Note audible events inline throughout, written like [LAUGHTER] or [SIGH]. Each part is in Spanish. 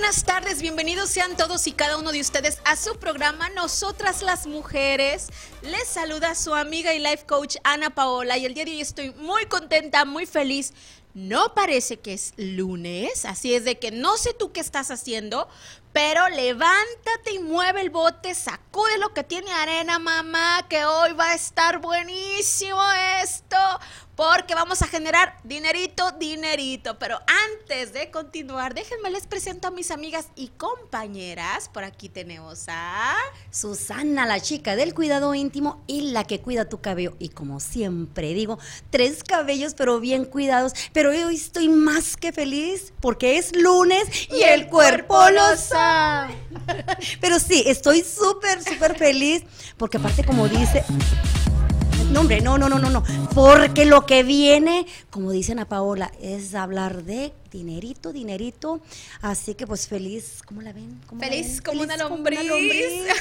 Buenas tardes. Bienvenidos sean todos y cada uno de ustedes a su programa Nosotras las Mujeres. Les saluda su amiga y life coach Ana Paola y el día de hoy estoy muy contenta, muy feliz. No parece que es lunes, así es de que no sé tú qué estás haciendo, pero levántate y mueve el bote, sacude lo que tiene arena, mamá, que hoy va a estar buenísimo esto porque vamos a generar dinerito, dinerito. Pero antes de continuar, déjenme les presento a mis amigas y compañeras. Por aquí tenemos a Susana, la chica del cuidado íntimo y la que cuida tu cabello. Y como siempre digo, tres cabellos pero bien cuidados. Pero hoy estoy más que feliz porque es lunes y, el, cuerpo, cuerpo lo sabe. [LAUGHS] pero sí, estoy súper, súper feliz porque aparte como dice... No, hombre, no, no, no, no, no. Porque lo que viene, como dicen a Paola, es hablar de dinerito, dinerito. Así que pues feliz, ¿cómo la ven? ¿Cómo feliz, la ven? Como, feliz una lombriz. Como una lombriz.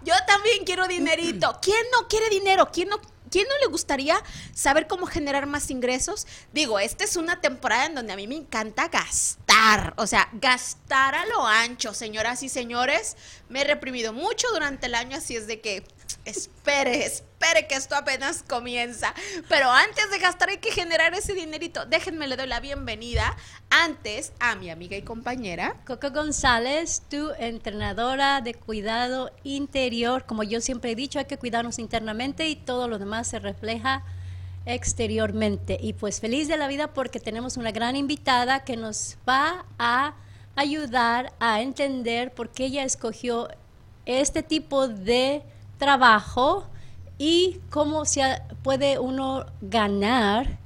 [LAUGHS] Yo también quiero dinerito. ¿Quién no quiere dinero? ¿Quién no ¿Quién no le gustaría saber cómo generar más ingresos? Digo, esta es una temporada en donde a mí me encanta gastar, o sea, gastar a lo ancho, señoras y señores. Me he reprimido mucho durante el año, así es de que espere, espere que esto apenas comienza. Pero antes de gastar hay que generar ese dinerito. Déjenme le doy la bienvenida antes a mi amiga y compañera Coco González, tu entrenadora de cuidado interior. Como yo siempre he dicho, hay que cuidarnos internamente y todo lo demás se refleja exteriormente. Y pues feliz de la vida porque tenemos una gran invitada que nos va a ayudar a entender por qué ella escogió este tipo de trabajo y cómo se puede uno ganar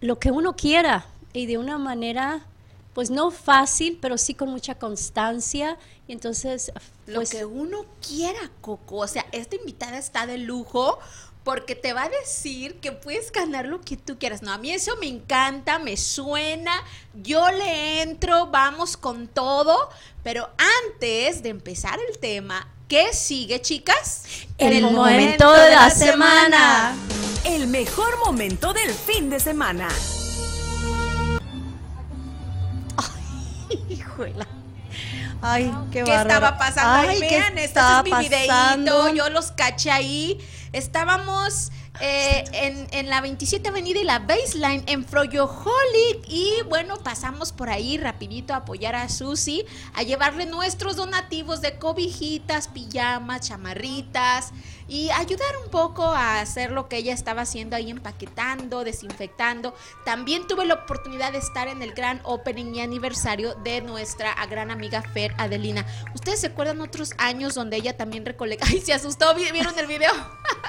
lo que uno quiera y de una manera pues no fácil, pero sí con mucha constancia. Y entonces pues, lo que uno quiera, Coco, o sea, esta invitada está de lujo porque te va a decir que puedes ganar lo que tú quieras. No, a mí eso me encanta, me suena, yo le entro, vamos con todo, pero antes de empezar el tema, ¿Qué sigue, chicas? El, el momento, momento, de la, semana. semana. El mejor momento del fin de semana. Ay, [LAUGHS] hijuela. Ay, qué ¿Qué estaba pasando? Ay, vean, este es mi videíto, yo los caché ahí. Estábamos eh, en, la 27 Avenida y la Baseline en Froyoholic. Y bueno, pasamos por ahí rapidito a apoyar a Susi, a llevarle nuestros donativos de cobijitas, pijamas, chamarritas y ayudar un poco a hacer lo que ella estaba haciendo ahí empaquetando, desinfectando. También tuve la oportunidad de estar en el gran opening y aniversario de nuestra gran amiga Fer Adelina. ¿Ustedes se acuerdan otros años donde ella también recolecta? [LAUGHS] Ay, se asustó, ¿vieron el video? [LAUGHS]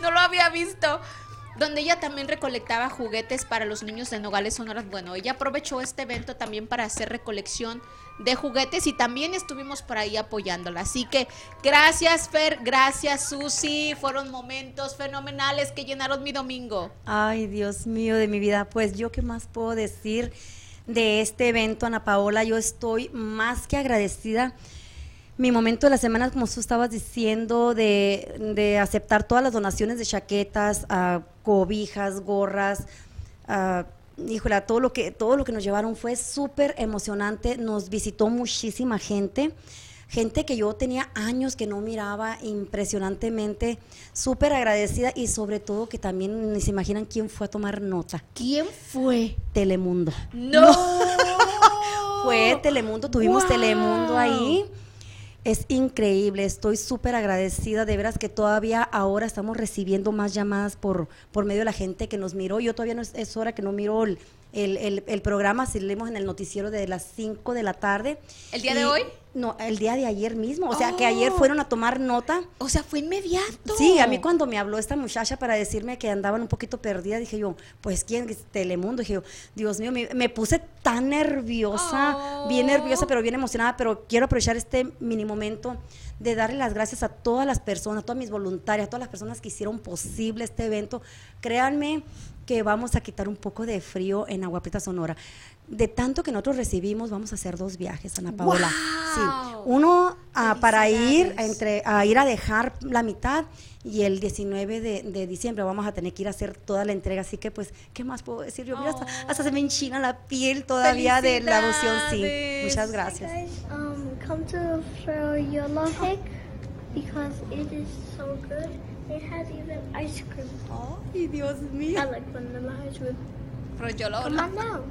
[LAUGHS] no lo había visto donde ella también recolectaba juguetes para los niños de Nogales Sonoras. Bueno, ella aprovechó este evento también para hacer recolección de juguetes y también estuvimos por ahí apoyándola. Así que gracias Fer, gracias Susi, fueron momentos fenomenales que llenaron mi domingo. Ay, Dios mío de mi vida, pues yo qué más puedo decir de este evento, Ana Paola, yo estoy más que agradecida mi momento de la semana, como tú estabas diciendo, de, de aceptar todas las donaciones de chaquetas, uh, cobijas, gorras, uh, híjole, todo lo que, todo lo que nos llevaron fue súper emocionante. Nos visitó muchísima gente. Gente que yo tenía años que no miraba impresionantemente, súper agradecida y sobre todo que también ni se imaginan quién fue a tomar nota. ¿Quién fue? Telemundo. No. [LAUGHS] fue Telemundo, tuvimos wow. Telemundo ahí. Es increíble, estoy súper agradecida, de veras que todavía ahora estamos recibiendo más llamadas por, por medio de la gente que nos miró. Yo todavía no es, es hora que no miro el, el, el, el programa, salimos en el noticiero de las 5 de la tarde. ¿El día de hoy? No, el día de ayer mismo. O sea, que ayer oh. fueron a tomar nota. O sea, fue inmediato. Sí, a mí cuando me habló esta muchacha para decirme que andaban un poquito perdida, dije yo, pues ¿quién? Telemundo. Dije yo, Dios mío, me, puse tan nerviosa, bien nerviosa, pero bien emocionada. Pero quiero aprovechar este mini momento de darle las gracias a todas las personas, a todas mis voluntarias, a todas las personas que hicieron posible este evento. Créanme que vamos a quitar un poco de frío en Agua Prieta Sonora. De tanto que nosotros recibimos, vamos a hacer dos viajes, Ana Paola. Sí. Uno ah, para ir a, entre, a ir a dejar la mitad y el 19 de, diciembre vamos a tener que ir a hacer toda la entrega. Así que, pues, ¿qué más puedo decir? Yo, mira, hasta, se me enchina la piel todavía de la emoción. Sí, muchas gracias. Um, come to because it is so good. It has even ice cream. Ay, Dios mío. I like vanilla ice cream. Pero yo lo Come on now.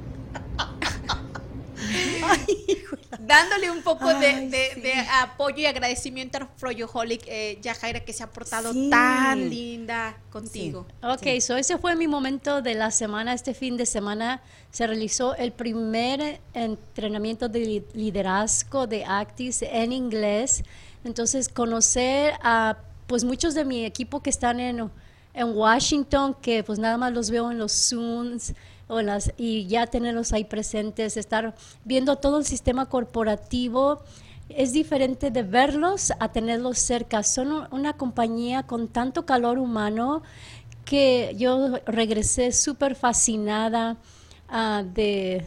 Dándole un poco de, apoyo y agradecimiento a Froyoholic, eh, Yajaira, que se ha portado tan linda contigo. Ok, so ese fue mi momento de la semana. Este fin de semana se realizó el primer entrenamiento de liderazgo de Actis en inglés. Entonces, conocer a pues muchos de mi equipo que están en, en Washington, que pues nada más los veo en los Zooms y ya tenerlos ahí presentes, estar viendo todo el sistema corporativo, es diferente de verlos a tenerlos cerca. Son una compañía con tanto calor humano que yo regresé súper fascinada uh, de,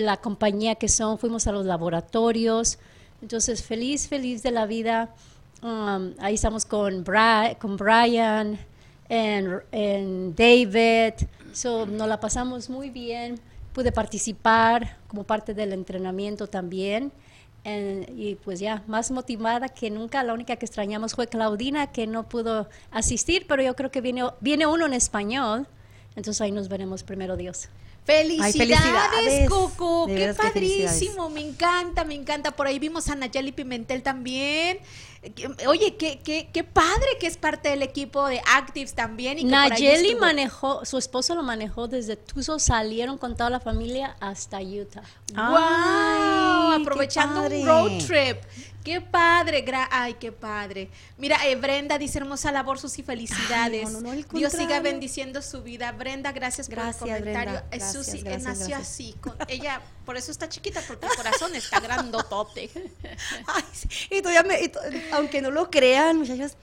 la compañía que son. Fuimos a los laboratorios. Entonces, feliz, feliz de la vida. Um, ahí estamos con, con Brian en David. So, nos la pasamos muy bien. Pude participar como parte del entrenamiento también. y pues ya, más motivada que nunca. La única que extrañamos fue Claudina, que no pudo asistir, pero yo creo que viene, viene uno en español. Entonces ahí nos veremos primero Dios. Felicidades, Coco, qué padrísimo, me encanta, me encanta. Por ahí vimos a Nayeli Pimentel también. Oye, qué, qué, qué padre que es parte del equipo de Actives también. Y Nayeli manejó, su esposo lo manejó desde Tucson, salieron con toda la familia hasta Utah. ¡Wow! Aprovechando un road trip. Qué padre, ay, qué padre. Mira, eh, Brenda dice hermosa labor, sus y felicidades. Dios siga bendiciendo su vida. Brenda, gracias, por el comentario. Susi eh, nació así, con, [LAUGHS] ella, por eso está chiquita, porque el corazón está grandotote. [LAUGHS] ay, y todavía me, aunque no lo crean, muchachos,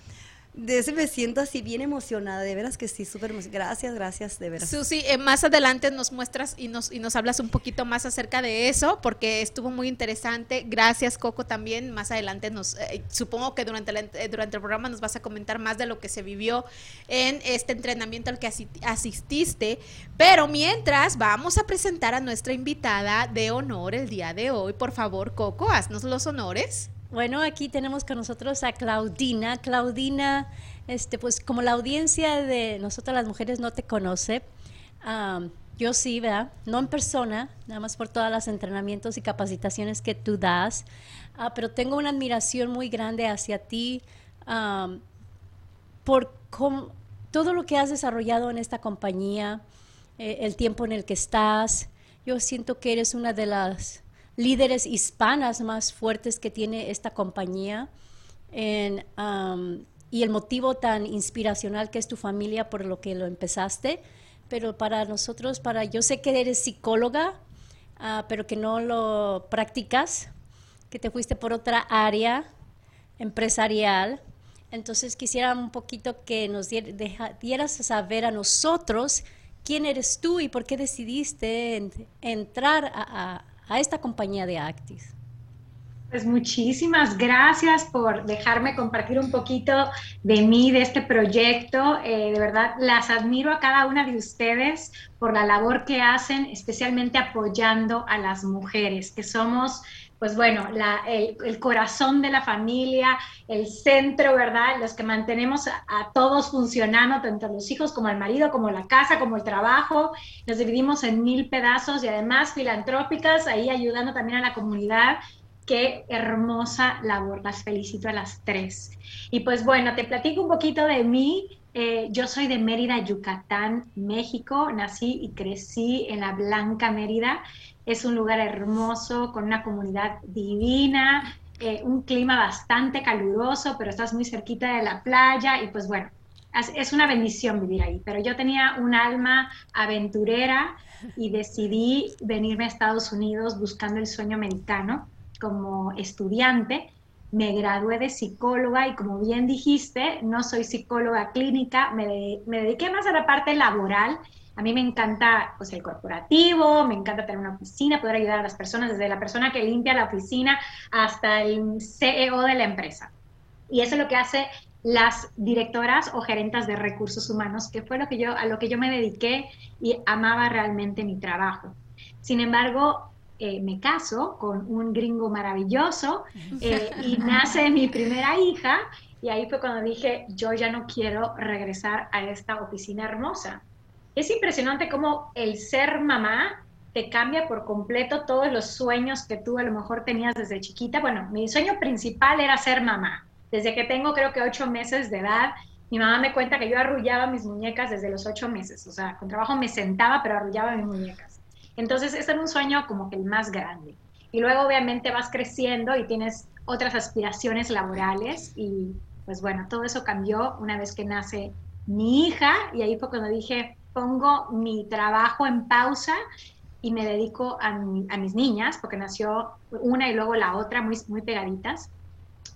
de ese me siento así bien emocionada, de veras que sí, súper Gracias, gracias, de veras. Susi, eh, más adelante nos muestras y nos, y nos hablas un poquito más acerca de eso, porque estuvo muy interesante. Gracias, Coco, también. Más adelante nos, eh, supongo que durante, eh, durante el programa nos vas a comentar más de lo que se vivió en este entrenamiento al que asististe. Pero mientras, vamos a presentar a nuestra invitada de honor el día de hoy. Por favor, Coco, haznos los honores. Bueno, aquí tenemos con nosotros a Claudina. Claudina, este, pues como la audiencia de nosotras las mujeres no te conoce, yo sí, ¿verdad? No en persona, nada más por todos los entrenamientos y capacitaciones que tú das, ah, pero tengo una admiración muy grande hacia ti por todo lo que has desarrollado en esta compañía, eh, el tiempo en el que estás. Yo siento que eres una de las líderes hispanas más fuertes que tiene esta compañía y el motivo tan inspiracional que es tu familia por lo que lo empezaste. Pero para nosotros, para yo sé que eres psicóloga, ah, pero que no lo practicas, que te fuiste por otra área empresarial. Entonces quisiera un poquito que nos dieras a saber a nosotros quién eres tú y por qué decidiste entrar a, a esta compañía de Actis. Pues muchísimas gracias por dejarme compartir un poquito de mí, de este proyecto. Eh, de verdad, las admiro a cada una de ustedes por la labor que hacen, especialmente apoyando a las mujeres, que somos pues bueno, el, corazón de la familia, el centro, ¿verdad? Los que mantenemos a, todos funcionando, tanto los hijos como el marido, como la casa, como el trabajo. Nos dividimos en mil pedazos y además filantrópicas, ahí ayudando también a la comunidad. Qué hermosa labor, las felicito a las tres. Y pues bueno, te platico un poquito de mí. Eh, yo soy de Mérida, Yucatán, México. Nací y crecí en la Blanca Mérida. Es un lugar hermoso, con una comunidad divina, eh, un clima bastante caluroso, pero estás muy cerquita de la playa y pues bueno, es una bendición vivir ahí. Pero yo tenía un alma aventurera y decidí venirme a Estados Unidos buscando el sueño americano como estudiante me gradué de psicóloga y como bien dijiste, no soy psicóloga clínica, me, dediqué más a la parte laboral. A mí me encanta pues, el corporativo, me encanta tener una oficina, poder ayudar a las personas, desde la persona que limpia la oficina hasta el CEO de la empresa. Y eso es lo que hace las directoras o gerentas de recursos humanos, que fue lo que yo, a lo que yo me dediqué y amaba realmente mi trabajo. Sin embargo, eh, me caso con un gringo maravilloso eh, y nace mi primera hija y ahí fue cuando dije, yo ya no quiero regresar a esta oficina hermosa. Es impresionante cómo el ser mamá te cambia por completo todos los sueños que tú a lo mejor tenías desde chiquita. Bueno, mi sueño principal era ser mamá. Desde que tengo creo que ocho meses de edad, mi mamá me cuenta que yo arrullaba mis muñecas desde los ocho meses. O sea, con trabajo me sentaba, pero arrullaba mis muñecas. Entonces, ese era un sueño como que el más grande. Y luego obviamente vas creciendo y tienes otras aspiraciones laborales y pues bueno, todo eso cambió una vez que nace mi hija y ahí fue cuando dije, pongo mi trabajo en pausa y me dedico a, a mis niñas, porque nació una y luego la otra muy, muy pegaditas.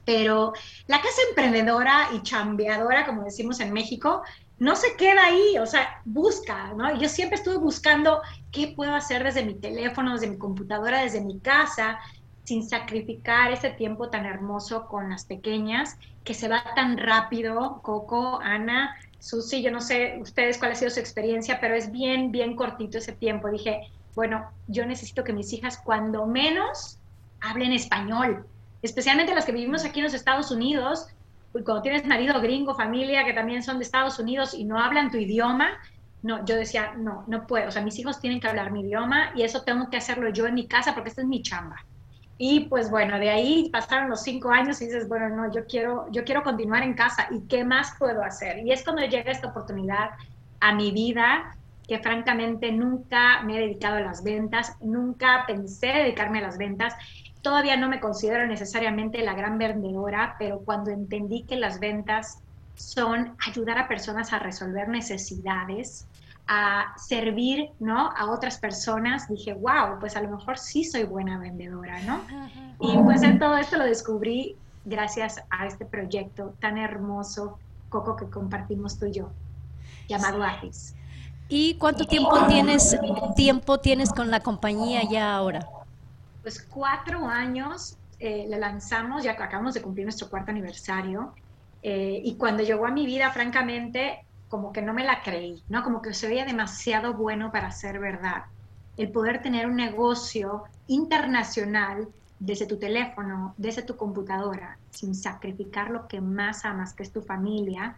Pero la casa emprendedora y chambeadora, como decimos en México, no se queda ahí, o sea, busca, ¿no? Yo siempre estuve buscando qué puedo hacer desde mi teléfono, desde mi computadora, desde mi casa, sin sacrificar ese tiempo tan hermoso con las pequeñas, que se va tan rápido, Coco, Ana, Susi, yo no sé ustedes cuál ha sido su experiencia, pero es bien, bien cortito ese tiempo. Dije, bueno, yo necesito que mis hijas cuando menos hablen español, especialmente las que vivimos aquí en los Estados Unidos, cuando tienes marido gringo, familia que también son de Estados Unidos y no hablan tu idioma, no, yo decía, no, no puedo, o sea, mis hijos tienen que hablar mi idioma y eso tengo que hacerlo yo en mi casa porque esta es mi chamba. Y pues bueno, de ahí pasaron los cinco años y dices, bueno, no, yo quiero, yo quiero continuar en casa y qué más puedo hacer. Y es cuando llega esta oportunidad a mi vida que francamente nunca me he dedicado a las ventas, nunca pensé dedicarme a las ventas Todavía no me considero necesariamente la gran vendedora, pero cuando entendí que las ventas son ayudar a personas a resolver necesidades, a servir, ¿no? A otras personas, dije, wow, pues a lo mejor sí soy buena vendedora, ¿no? Y pues en todo esto lo descubrí gracias a este proyecto tan hermoso, Coco, que compartimos tú y yo, llamado Artis. ¿Y cuánto tiempo tienes, tiempo tienes con la compañía ya ahora? Pues cuatro años eh, le lanzamos, ya acabamos de cumplir nuestro cuarto aniversario, eh, y cuando llegó a mi vida, francamente, como que no me la creí, ¿no? Como que se veía demasiado bueno para ser verdad. El poder tener un negocio internacional desde tu teléfono, desde tu computadora, sin sacrificar lo que más amas, que es tu familia,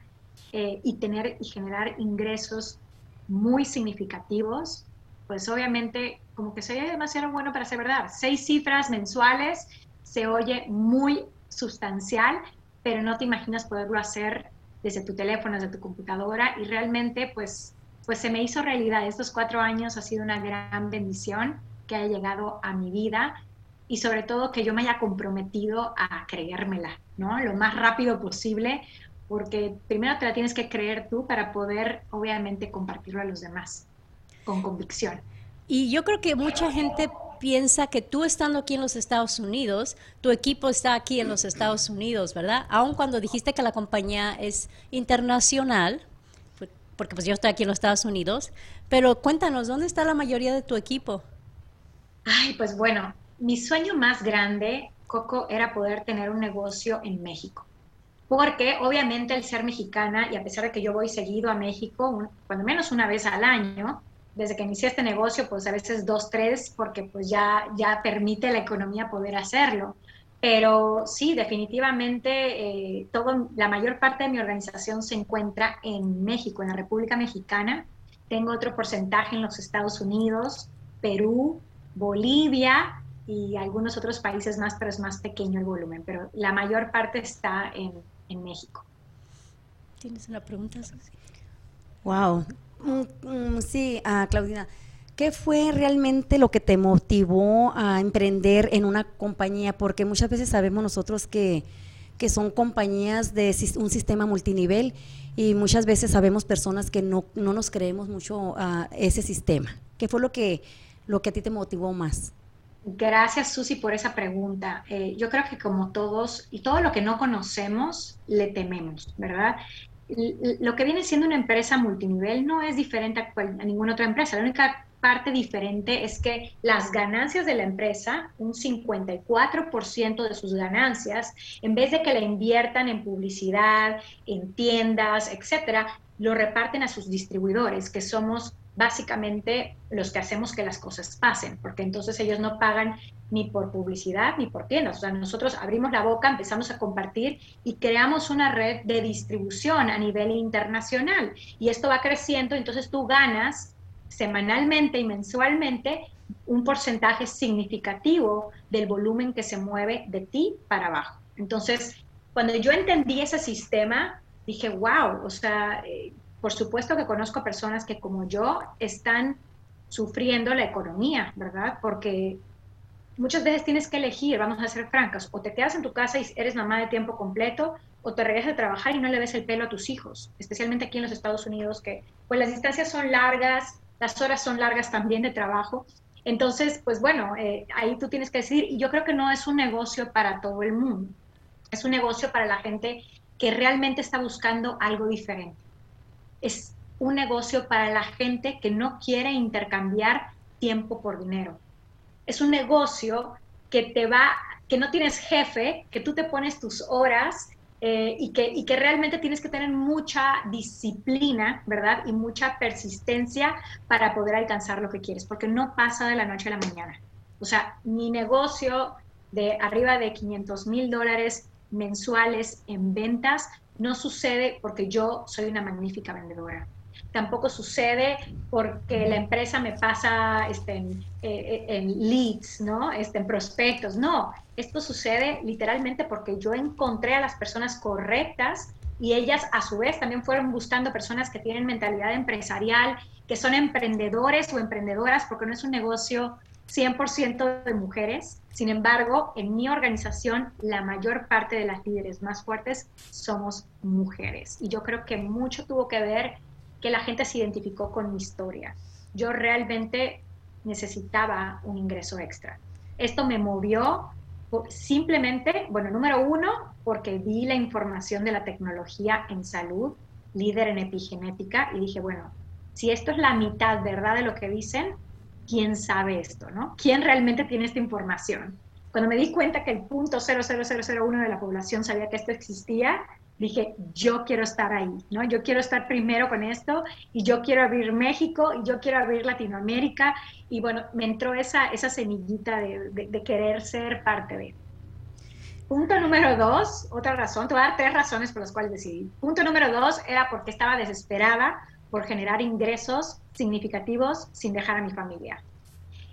eh, y tener y generar ingresos muy significativos, pues obviamente como que se oye demasiado bueno para ser verdad. Seis cifras mensuales se oye muy sustancial, pero no te imaginas poderlo hacer desde tu teléfono, desde tu computadora y realmente pues, pues se me hizo realidad. Estos cuatro años ha sido una gran bendición que haya llegado a mi vida y sobre todo que yo me haya comprometido a creérmela, ¿no? Lo más rápido posible, porque primero te la tienes que creer tú para poder obviamente compartirlo a los demás con convicción. Y yo creo que mucha gente piensa que tú estando aquí en los Estados Unidos, tu equipo está aquí en los Estados Unidos, ¿verdad? Aun cuando dijiste que la compañía es internacional, porque pues yo estoy aquí en los Estados Unidos, pero cuéntanos, ¿dónde está la mayoría de tu equipo? Ay, pues bueno, mi sueño más grande, Coco, era poder tener un negocio en México. Porque obviamente el ser mexicana, y a pesar de que yo voy seguido a México, cuando menos una vez al año, desde que inicié este negocio, pues a veces dos, tres, porque pues ya, ya permite la economía poder hacerlo. Pero sí, definitivamente eh, todo, la mayor parte de mi organización se encuentra en México, en la República Mexicana. Tengo otro porcentaje en los Estados Unidos, Perú, Bolivia y algunos otros países más, pero es más pequeño el volumen. Pero la mayor parte está en, en México. ¿Tienes una pregunta? Wow. Mm, mm, sí, uh, Claudina. ¿Qué fue realmente lo que te motivó a emprender en una compañía? Porque muchas veces sabemos nosotros que, que son compañías de un sistema multinivel y muchas veces sabemos personas que no, no nos creemos mucho a ese sistema. ¿Qué fue lo que, lo que a ti te motivó más? Gracias, Susi, por esa pregunta. Eh, yo creo que como todos, y todo lo que no conocemos, le tememos, ¿verdad? Lo que viene siendo una empresa multinivel no es diferente a, a ninguna otra empresa. La única parte diferente es que las ganancias de la empresa, un 54% de sus ganancias, en vez de que la inviertan en publicidad, en tiendas, etcétera, lo reparten a sus distribuidores, que somos básicamente los que hacemos que las cosas pasen, porque entonces ellos no pagan ni por publicidad ni por tiendas. O sea, nosotros abrimos la boca, empezamos a compartir y creamos una red de distribución a nivel internacional. Y esto va creciendo, entonces tú ganas semanalmente y mensualmente un porcentaje significativo del volumen que se mueve de ti para abajo. Entonces, cuando yo entendí ese sistema, dije, wow, o sea, eh, por supuesto que conozco personas que como yo están sufriendo la economía, ¿verdad? Porque muchas veces tienes que elegir, vamos a ser francas, o te quedas en tu casa y eres mamá de tiempo completo, o te regresas a trabajar y no le ves el pelo a tus hijos, especialmente aquí en los Estados Unidos, que pues las distancias son largas, las horas son largas también de trabajo. Entonces, pues bueno, eh, ahí tú tienes que decir, y yo creo que no es un negocio para todo el mundo, es un negocio para la gente que realmente está buscando algo diferente es un negocio para la gente que no quiere intercambiar tiempo por dinero. Es un negocio que te va, que no tienes jefe, que tú te pones tus horas eh, y, que, y que realmente tienes que tener mucha disciplina, ¿verdad? Y mucha persistencia para poder alcanzar lo que quieres, porque no pasa de la noche a la mañana. O sea, mi negocio de arriba de 500 mil dólares mensuales en ventas no sucede porque yo soy una magnífica vendedora. Tampoco sucede porque la empresa me pasa este, eh, en, leads, ¿no? Este, en prospectos. No, esto sucede literalmente porque yo encontré a las personas correctas y ellas a su vez también fueron buscando personas que tienen mentalidad empresarial, que son emprendedores o emprendedoras, porque no es un negocio 100% de mujeres. Sin embargo, en mi organización, la mayor parte de las líderes más fuertes somos mujeres. Y yo creo que mucho tuvo que ver que la gente se identificó con mi historia. Yo realmente necesitaba un ingreso extra. Esto me movió simplemente, bueno, número uno, porque vi la información de la tecnología en salud, líder en epigenética, y dije, bueno, si esto es la mitad, ¿verdad?, de lo que dicen, quién sabe esto, ¿no? ¿Quién realmente tiene esta información? Cuando me di cuenta que el punto 00001 de la población sabía que esto existía, dije, yo quiero estar ahí, ¿no? Yo quiero estar primero con esto y yo quiero abrir México y yo quiero abrir Latinoamérica y bueno, me entró esa, esa semillita de, de querer ser parte de. Punto número dos, otra razón, te voy a dar tres razones por las cuales decidí. Punto número dos era porque estaba desesperada por generar ingresos significativos sin dejar a mi familia.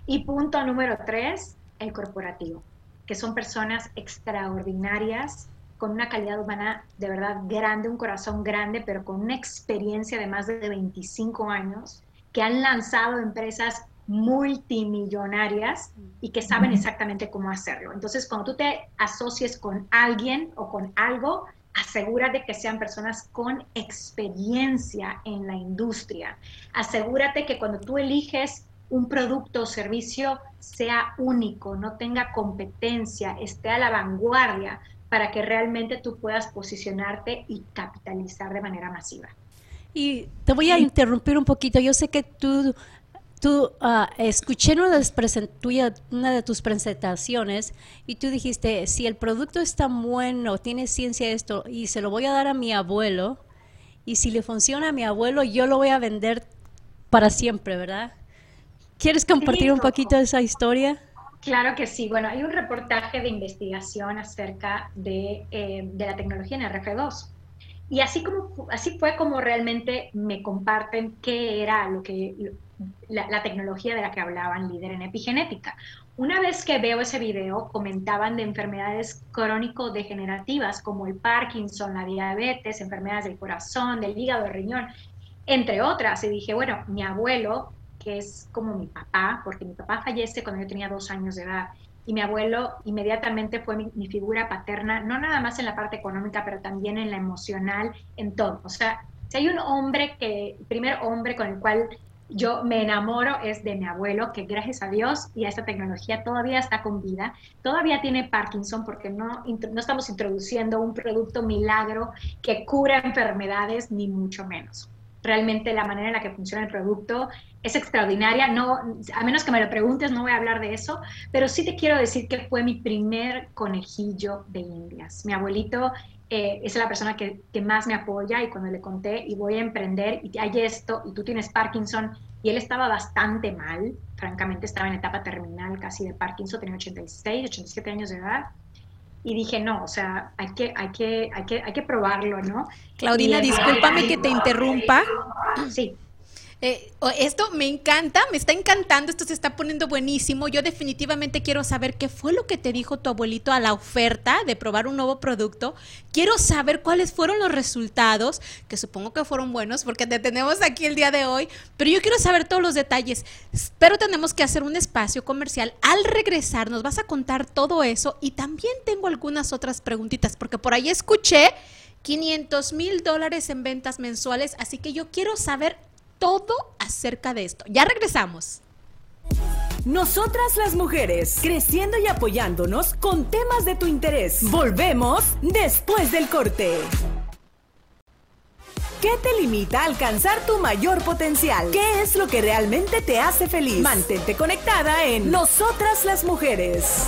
Y punto número tres, el corporativo, que son personas extraordinarias, con una calidad humana de verdad grande, un corazón grande, pero con una experiencia de más de 25 años, que han lanzado empresas multimillonarias y que saben exactamente cómo hacerlo. Entonces, cuando tú te asocies con alguien o con algo, asegúrate que sean personas con experiencia en la industria. Asegúrate que cuando tú eliges un producto o servicio sea único, no tenga competencia, esté a la vanguardia para que realmente tú puedas posicionarte y capitalizar de manera masiva. Y te voy a interrumpir un poquito. Yo sé que tú tú uh, escuché una de, una de tus presentaciones y tú dijiste, si el producto es tan bueno, tiene ciencia esto, y se lo voy a dar a mi abuelo, y si le funciona a mi abuelo, yo lo voy a vender para siempre, ¿verdad? ¿Quieres compartir un poquito de esa historia? Claro que sí. Bueno, hay un reportaje de investigación acerca de, eh, de la tecnología en RF2. Y así, como, así fue como realmente me comparten qué era lo que, la, tecnología de la que hablaban líder en epigenética. Una vez que veo ese video, comentaban de enfermedades crónico-degenerativas como el Parkinson, la diabetes, enfermedades del corazón, del hígado, del riñón, entre otras. Y dije, bueno, mi abuelo, que es como mi papá, porque mi papá fallece cuando yo tenía dos años de edad, y mi abuelo inmediatamente fue mi, figura paterna, no nada más en la parte económica, pero también en la emocional, en todo. O sea, si hay un hombre que, primer hombre con el cual yo me enamoro es de mi abuelo, que gracias a Dios y a esta tecnología todavía está con vida, todavía tiene Parkinson porque no, no estamos introduciendo un producto milagro que cura enfermedades, ni mucho menos realmente la manera en la que funciona el producto es extraordinaria. No, a menos que me lo preguntes, no voy a hablar de eso, pero sí te quiero decir que fue mi primer conejillo de indias. Mi abuelito eh, es la persona que, que, más me apoya y cuando le conté y voy a emprender y hay esto y tú tienes Parkinson y él estaba bastante mal, francamente estaba en etapa terminal casi de Parkinson, tenía 86, 87 años de edad y dije, no, o sea, hay que, hay que, hay que, hay que probarlo, ¿no? Claudina, discúlpame que te interrumpa. Sí. Eh, esto me encanta, me está encantando, esto se está poniendo buenísimo. Yo definitivamente quiero saber qué fue lo que te dijo tu abuelito a la oferta de probar un nuevo producto. Quiero saber cuáles fueron los resultados, que supongo que fueron buenos porque te tenemos aquí el día de hoy, pero yo quiero saber todos los detalles. Pero tenemos que hacer un espacio comercial. Al regresar nos vas a contar todo eso y también tengo algunas otras preguntitas porque por ahí escuché 500 mil dólares en ventas mensuales, así que yo quiero saber todo acerca de esto. Ya regresamos. Nosotras las mujeres, creciendo y apoyándonos con temas de tu interés. Volvemos después del corte. ¿Qué te limita a alcanzar tu mayor potencial? ¿Qué es lo que realmente te hace feliz? Mantente conectada en Nosotras las mujeres.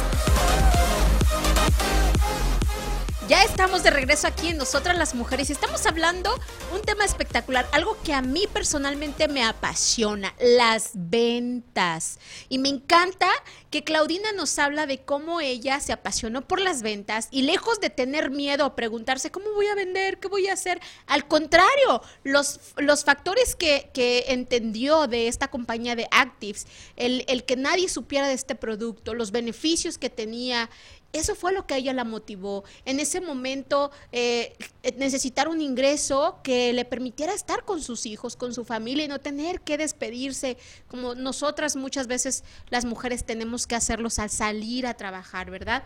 Ya estamos de regreso aquí en Nosotras las Mujeres y estamos hablando un tema espectacular, algo que a mí personalmente me apasiona, las ventas. Y me encanta que Claudina nos habla de cómo ella se apasionó por las ventas y lejos de tener miedo o preguntarse cómo voy a vender, qué voy a hacer, al contrario, los, los factores que, que entendió de esta compañía de Actives, el, el que nadie supiera de este producto, los beneficios que tenía, eso fue lo que a ella la motivó. En ese momento, eh, necesitar un ingreso que le permitiera estar con sus hijos, con su familia y no tener que despedirse, como nosotras muchas veces las mujeres tenemos que hacerlos al salir a trabajar, ¿verdad?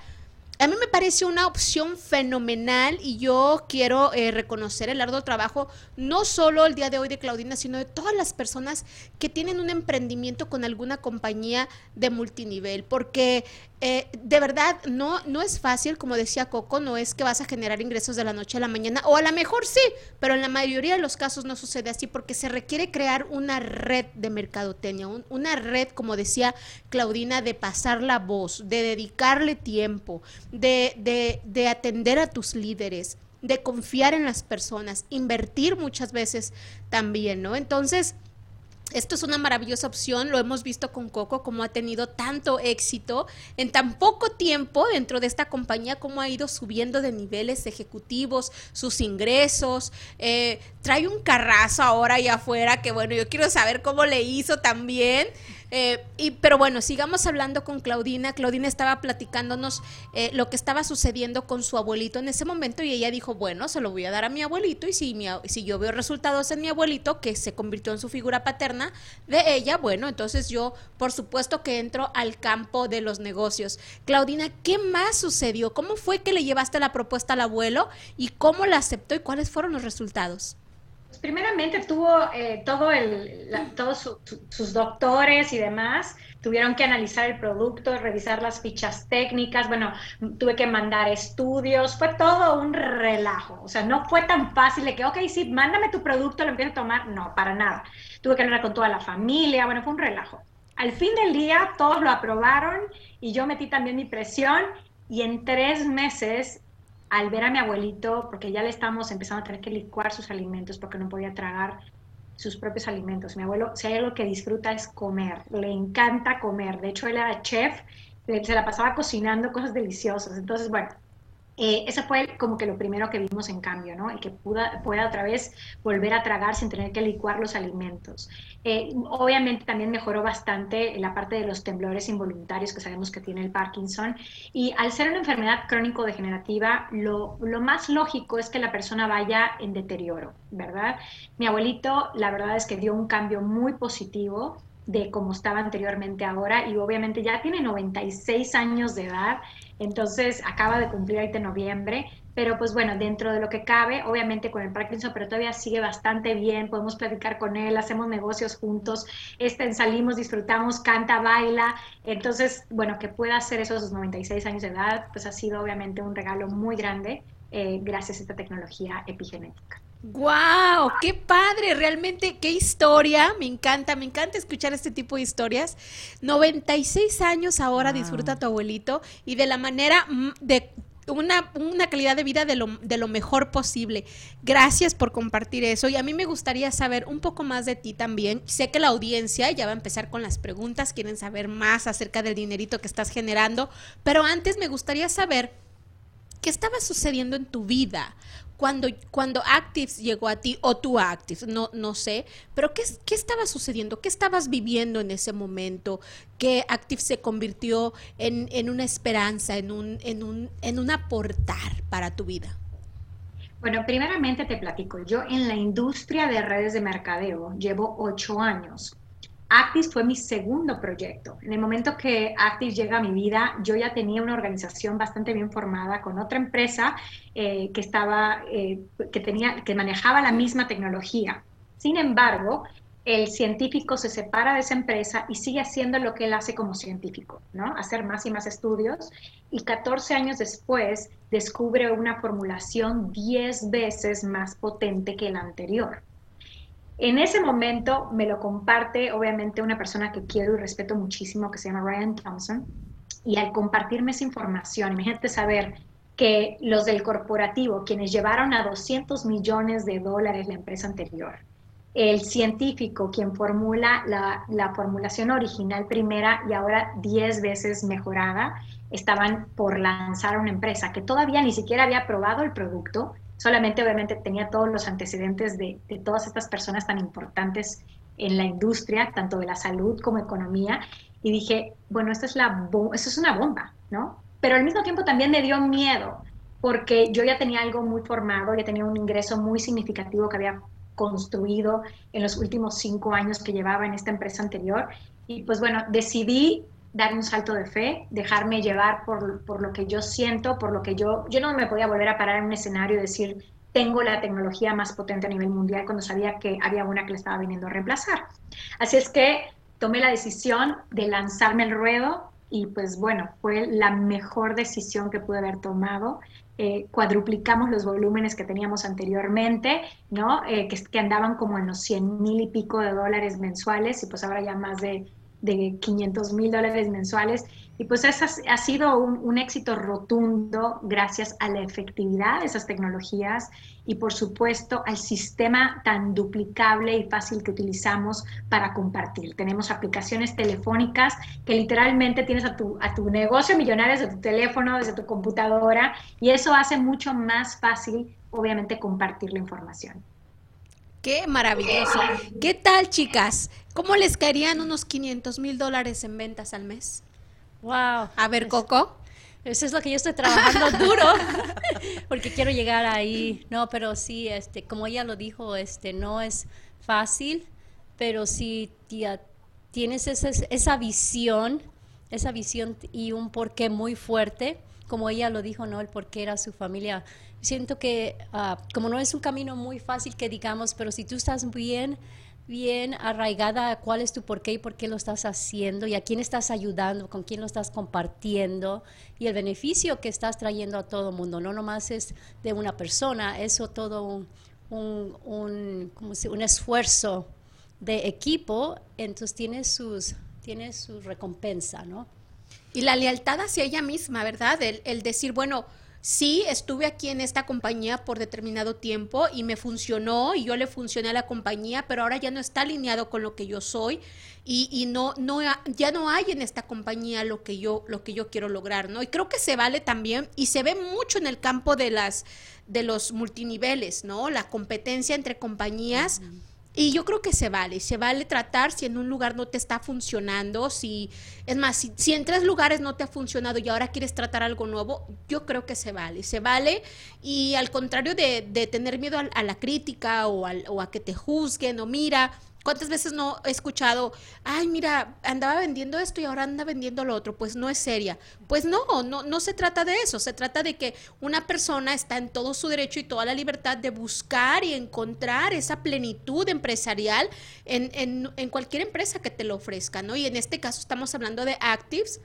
A mí me parece una opción fenomenal y yo quiero eh, reconocer el arduo trabajo, no solo el día de hoy de Claudina, sino de todas las personas que tienen un emprendimiento con alguna compañía de multinivel, porque eh, de verdad, no, no es fácil, como decía Coco, no es que vas a generar ingresos de la noche a la mañana, o a lo mejor sí, pero en la mayoría de los casos no sucede así porque se requiere crear una red de mercadotecnia, una red, como decía Claudina, de pasar la voz, de dedicarle tiempo, de, de, de atender a tus líderes, de confiar en las personas, invertir muchas veces también, ¿no? Entonces, esto es una maravillosa opción, lo hemos visto con Coco, como ha tenido tanto éxito en tan poco tiempo dentro de esta compañía, cómo ha ido subiendo de niveles ejecutivos, sus ingresos, eh, trae un carrazo ahora allá afuera, que bueno, yo quiero saber cómo le hizo también. Eh, y, pero bueno, sigamos hablando con Claudina. Claudina estaba platicándonos eh, lo que estaba sucediendo con su abuelito en ese momento y ella dijo, bueno, se lo voy a dar a mi abuelito y si, mi, si yo veo resultados en mi abuelito, que se convirtió en su figura paterna de ella, bueno, entonces yo por supuesto que entro al campo de los negocios. Claudina, ¿qué más sucedió? ¿Cómo fue que le llevaste la propuesta al abuelo y cómo la aceptó y cuáles fueron los resultados? Primeramente tuvo eh, todo el, todos sus doctores y demás tuvieron que analizar el producto, revisar las fichas técnicas, bueno, tuve que mandar estudios, fue todo un relajo, o sea, no fue tan fácil de que, ok, sí, mándame tu producto, lo empiezo a tomar, no, para nada. Tuve que hablar con toda la familia, bueno, fue un relajo. Al fin del día, todos lo aprobaron y yo metí también mi presión y en tres meses al ver a mi abuelito, porque ya le estamos empezando a tener que licuar sus alimentos porque no podía tragar sus propios alimentos. Mi abuelo, si hay algo que disfruta es comer, le encanta comer. De hecho, él era chef, se la pasaba cocinando cosas deliciosas. Entonces, bueno, Eh, eso fue como que lo primero que vimos en cambio, ¿no? El que pueda, pueda otra vez volver a tragar sin tener que licuar los alimentos. Eh, obviamente también mejoró bastante la parte de los temblores involuntarios que sabemos que tiene el Parkinson. Y al ser una enfermedad crónico-degenerativa, lo, lo más lógico es que la persona vaya en deterioro, ¿verdad? Mi abuelito, la verdad es que dio un cambio muy positivo de cómo estaba anteriormente ahora y obviamente ya tiene 96 años de edad, entonces acaba de cumplir ahorita en noviembre, pero pues bueno, dentro de lo que cabe, obviamente con el Parkinson, pero todavía sigue bastante bien, podemos platicar con él, hacemos negocios juntos, este, salimos, disfrutamos, canta, baila, entonces bueno, que pueda hacer eso a sus 96 años de edad, pues ha sido obviamente un regalo muy grande eh, gracias a esta tecnología epigenética. ¡Wow! ¡Qué padre! Realmente, qué historia. Me encanta, me encanta escuchar este tipo de historias. 96 años ahora disfruta tu abuelito y de la manera de una, una, calidad de vida de lo, de lo mejor posible. Gracias por compartir eso. Y a mí me gustaría saber un poco más de ti también. Sé que la audiencia ya va a empezar con las preguntas, quieren saber más acerca del dinerito que estás generando, pero antes me gustaría saber qué estaba sucediendo en tu vida cuando, cuando Actives llegó a ti, o tú a Actives, no, no sé, pero ¿qué, ¿qué estaba sucediendo? ¿Qué estabas viviendo en ese momento? ¿Qué Actives se convirtió en, en una esperanza, en un, en, un, en un aportar para tu vida? Bueno, primeramente te platico, yo en la industria de redes de mercadeo llevo ocho años. Actis fue mi segundo proyecto. En el momento que Actis llega a mi vida, yo ya tenía una organización bastante bien formada con otra empresa eh, que estaba, eh, que tenía, que manejaba la misma tecnología. Sin embargo, el científico se separa de esa empresa y sigue haciendo lo que él hace como científico, ¿no? Hacer más y más estudios. Y 14 años después descubre una formulación 10 veces más potente que la anterior. En ese momento me lo comparte, obviamente, una persona que quiero y respeto muchísimo, que se llama Ryan Thompson, y al compartirme esa información, imagínate saber que los del corporativo, quienes llevaron a 200 millones de dólares la empresa anterior, el científico, quien formula la, la formulación original primera y ahora 10 veces mejorada, estaban por lanzar una empresa que todavía ni siquiera había probado el producto, solamente obviamente tenía todos los antecedentes de, todas estas personas tan importantes en la industria, tanto de la salud como economía, y dije, bueno, esto es, la esto es una bomba, ¿no? Pero al mismo tiempo también me dio miedo, porque yo ya tenía algo muy formado, ya tenía un ingreso muy significativo que había construido en los últimos cinco años que llevaba en esta empresa anterior. Y pues bueno, decidí dar un salto de fe, dejarme llevar por, por, lo que yo siento, por lo que yo, yo no me podía volver a parar en un escenario y decir, tengo la tecnología más potente a nivel mundial cuando sabía que había una que le estaba viniendo a reemplazar. Así es que tomé la decisión de lanzarme el ruedo y pues bueno, fue la mejor decisión que pude haber tomado. Eh, cuadruplicamos los volúmenes que teníamos anteriormente, ¿no? Eh, que, que, andaban como en los 100 mil y pico de dólares mensuales y pues ahora ya más de de 500 mil dólares mensuales. Y pues eso ha sido un, éxito rotundo gracias a la efectividad de esas tecnologías y por supuesto al sistema tan duplicable y fácil que utilizamos para compartir. Tenemos aplicaciones telefónicas que literalmente tienes a tu, a tu negocio millonario desde tu teléfono, desde tu computadora y eso hace mucho más fácil obviamente compartir la información. Qué maravilloso. ¿Qué tal, chicas? ¿Cómo les caerían unos 500 mil dólares en ventas al mes? Wow. A ver, Coco. Eso es lo que yo estoy trabajando [LAUGHS] duro, [LAUGHS] porque quiero llegar ahí. No, pero sí, este, como ella lo dijo, este, no es fácil, pero si tienes esa, esa visión, esa visión y un porqué muy fuerte, como ella lo dijo, ¿no? El porqué era su familia siento que ah, como no es un camino muy fácil que digamos, pero si tú estás bien, bien arraigada cuál es tu porqué y por qué lo estás haciendo y a quién estás ayudando, con quién lo estás compartiendo y el beneficio que estás trayendo a todo el mundo, no nomás es de una persona, eso todo un, un, un, un esfuerzo de equipo, entonces tiene sus, tiene su recompensa, ¿no? Y la lealtad hacia ella misma, ¿verdad? El decir, bueno, sí, estuve aquí en esta compañía por determinado tiempo y me funcionó y yo le funcioné a la compañía, pero ahora ya no está alineado con lo que yo soy y, y no, no, ya no hay en esta compañía lo que yo, lo que yo quiero lograr, ¿no? Y creo que se vale también y se ve mucho en el campo de las, de los multiniveles, ¿no? La competencia entre compañías. Y yo creo que se vale, se vale tratar si en un lugar no te está funcionando, si, es más, si, en tres lugares no te ha funcionado y ahora quieres tratar algo nuevo, yo creo que se vale, se vale. Y al contrario de, de tener miedo a, la crítica o, o a que te juzguen o mira, ¿Cuántas veces no he escuchado, ay, mira, andaba vendiendo esto y ahora anda vendiendo lo otro? Pues no es seria. Pues no, no, no se trata de eso. Se trata de que una persona está en todo su derecho y toda la libertad de buscar y encontrar esa plenitud empresarial en, en, en cualquier empresa que te lo ofrezca, ¿no? Y en este caso estamos hablando de Actives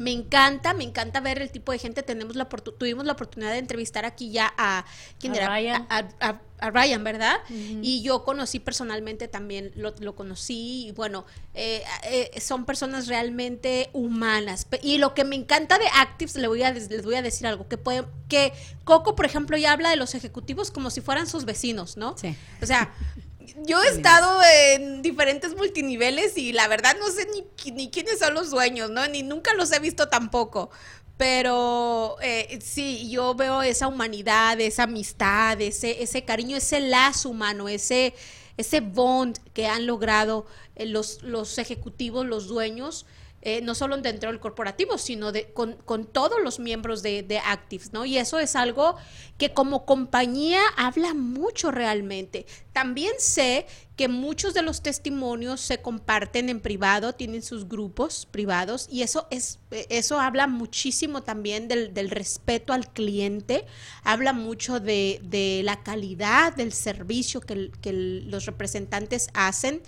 me encanta, me encanta ver el tipo de gente. Tenemos la tuvimos la oportunidad de entrevistar aquí ya a ¿quién era? Ryan. A, Ryan, ¿verdad? Y yo conocí personalmente también, lo, conocí y bueno, eh, eh, son personas realmente humanas. Y lo que me encanta de Actives, les voy a, les voy a decir algo, que puede, que Coco, por ejemplo, ya habla de los ejecutivos como si fueran sus vecinos, ¿no? Sí. O sea, [LAUGHS] yo he estado en diferentes multiniveles y la verdad no sé ni, ni quiénes son los dueños, ¿no? Ni nunca los he visto tampoco. Pero eh, sí, yo veo esa humanidad, esa amistad, ese, ese cariño, ese lazo humano, ese, ese bond que han logrado eh, los, los ejecutivos, los dueños. Eh, no solo dentro del corporativo, sino de, con, con todos los miembros de, de, Actives, ¿no? Y eso es algo que como compañía habla mucho realmente. También sé que muchos de los testimonios se comparten en privado, tienen sus grupos privados y eso es eso habla muchísimo también del, del respeto al cliente, habla mucho de, de la calidad del servicio que, que los representantes hacen.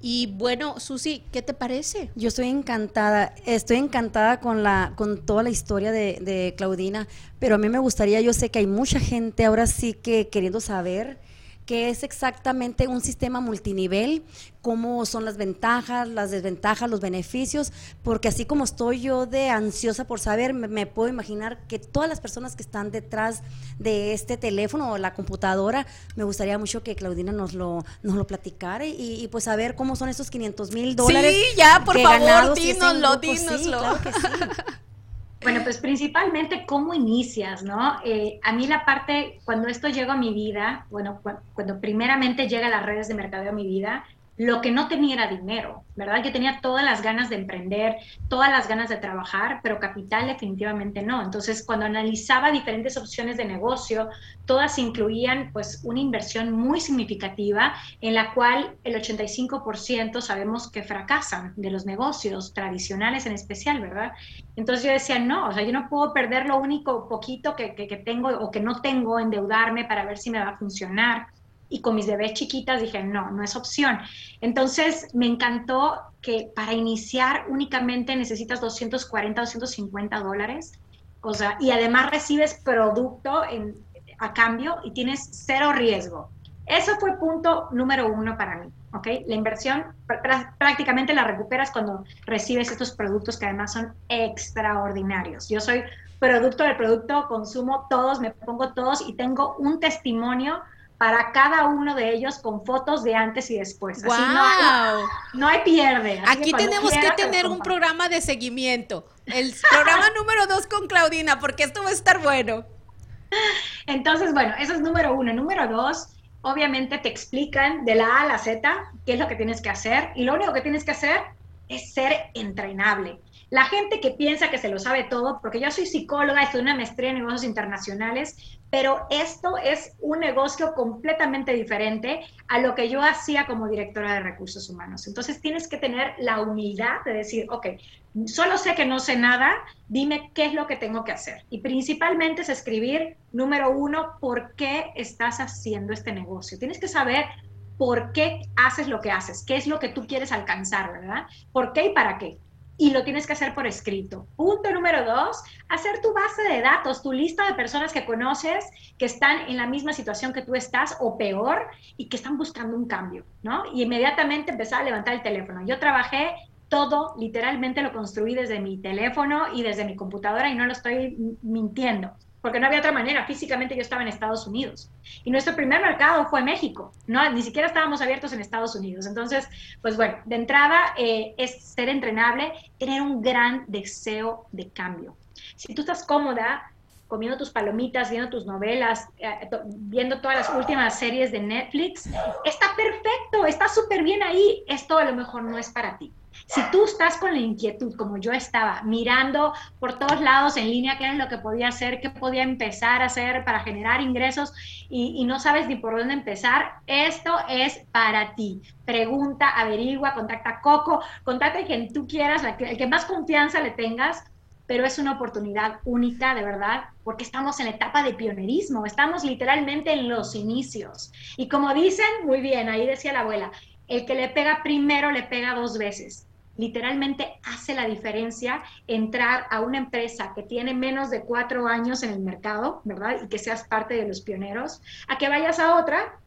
Y bueno, Susi, ¿qué te parece? Yo estoy encantada, estoy encantada con la, con toda la historia de, de Claudina, pero a mí me gustaría, yo sé que hay mucha gente ahora sí que queriendo saber qué es exactamente un sistema multinivel, cómo son las ventajas, las desventajas, los beneficios, porque así como estoy yo de ansiosa por saber, me, puedo imaginar que todas las personas que están detrás de este teléfono o la computadora, me gustaría mucho que Claudina nos lo, nos lo platicara y, pues saber cómo son esos 500 mil dólares. Sí, ya, por favor, dínoslo, dínoslo. claro que sí. [LAUGHS] Bueno, pues principalmente cómo inicias, ¿no? Eh, a mí la parte, cuando esto llega a mi vida, bueno, cuando primeramente llega a las redes de mercadeo a mi vida, lo que no tenía era dinero, ¿verdad? Yo tenía todas las ganas de emprender, todas las ganas de trabajar, pero capital definitivamente no. Entonces, cuando analizaba diferentes opciones de negocio, todas incluían pues una inversión muy significativa en la cual el 85% sabemos que fracasan de los negocios tradicionales en especial, ¿verdad? Entonces yo decía, no, o sea, yo no puedo perder lo único poquito que, que, que tengo o que no tengo, endeudarme para ver si me va a funcionar y con mis bebés chiquitas dije, no, no es opción. Entonces me encantó que para iniciar únicamente necesitas 240, 250 dólares, o sea, y además recibes producto en, a cambio y tienes cero riesgo. Eso fue punto número uno para mí, ¿ok? La inversión prácticamente la recuperas cuando recibes estos productos que además son extraordinarios. Yo soy producto del producto, consumo todos, me pongo todos y tengo un testimonio para cada uno de ellos con fotos de antes y después. Así no, hay, no hay pierde. Aquí tenemos que tener un programa de seguimiento. El programa [LAUGHS] número dos con Claudina, porque esto va a estar bueno. Entonces, bueno, eso es número uno. Número dos, obviamente te explican de la A a la Z qué es lo que tienes que hacer y lo único que tienes que hacer es ser entrenable. La gente que piensa que se lo sabe todo, porque yo soy psicóloga, estoy una maestría en negocios internacionales, pero esto es un negocio completamente diferente a lo que yo hacía como directora de recursos humanos. Entonces tienes que tener la humildad de decir, ok, solo sé que no sé nada, dime qué es lo que tengo que hacer. Y principalmente es escribir, número uno, por qué estás haciendo este negocio. Tienes que saber por qué haces lo que haces, qué es lo que tú quieres alcanzar, ¿verdad? ¿Por qué y para qué? Y lo tienes que hacer por escrito. Punto número dos, hacer tu base de datos, tu lista de personas que conoces que están en la misma situación que tú estás o peor y que están buscando un cambio, ¿no? Y inmediatamente empezar a levantar el teléfono. Yo trabajé todo, literalmente lo construí desde mi teléfono y desde mi computadora y no lo estoy mintiendo porque no había otra manera. Físicamente yo estaba en Estados Unidos. Y nuestro primer mercado fue México, ¿no? Ni siquiera estábamos abiertos en Estados Unidos. Entonces, pues bueno, de entrada eh, es ser entrenable, tener un gran deseo de cambio. Si tú estás cómoda comiendo tus palomitas, viendo tus novelas, eh, viendo todas las últimas series de Netflix, está perfecto, está súper bien ahí. Esto a lo mejor no es para ti. Si tú estás con la inquietud, como yo estaba, mirando por todos lados en línea qué es lo que podía hacer, qué podía empezar a hacer para generar ingresos y, no sabes ni por dónde empezar, esto es para ti. Pregunta, averigua, contacta a Coco, contacta a quien tú quieras, el que más confianza le tengas, pero es una oportunidad única, de verdad, porque estamos en la etapa de pionerismo, estamos literalmente en los inicios. Y como dicen, muy bien, ahí decía la abuela, el que le pega primero le pega dos veces literalmente hace la diferencia entrar a una empresa que tiene menos de cuatro años en el mercado, ¿verdad? Y que seas parte de los pioneros, a que vayas a otra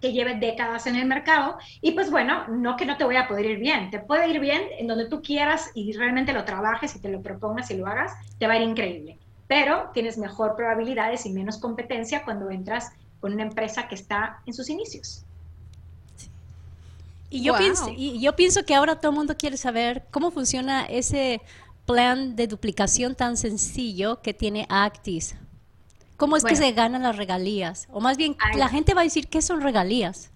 que lleve décadas en el mercado y pues bueno, no que no te voy a poder ir bien, te puede ir bien en donde tú quieras y realmente lo trabajes y te lo propongas y lo hagas, te va a ir increíble, pero tienes mejor probabilidades y menos competencia cuando entras con una empresa que está en sus inicios. Y yo, pienso, y yo pienso que ahora todo el mundo quiere saber cómo funciona ese plan de duplicación tan sencillo que tiene Actis. ¿Cómo es que se ganan las regalías? O más bien, la gente va a decir, ¿qué son regalías?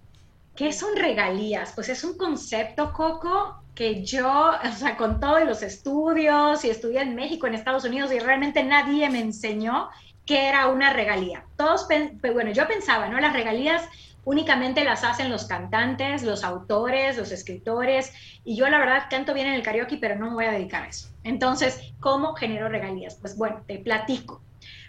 ¿Qué son regalías? Pues es un concepto, Coco, que yo, o sea, con todos los estudios y estudié en México, en Estados Unidos, y realmente nadie me enseñó qué era una regalía. Todos, bueno, yo pensaba, ¿no? Las regalías únicamente las hacen los cantantes, los autores, los escritores, y yo la verdad canto bien en el karaoke, pero no me voy a dedicar a eso. Entonces, ¿cómo genero regalías? Pues bueno, te platico.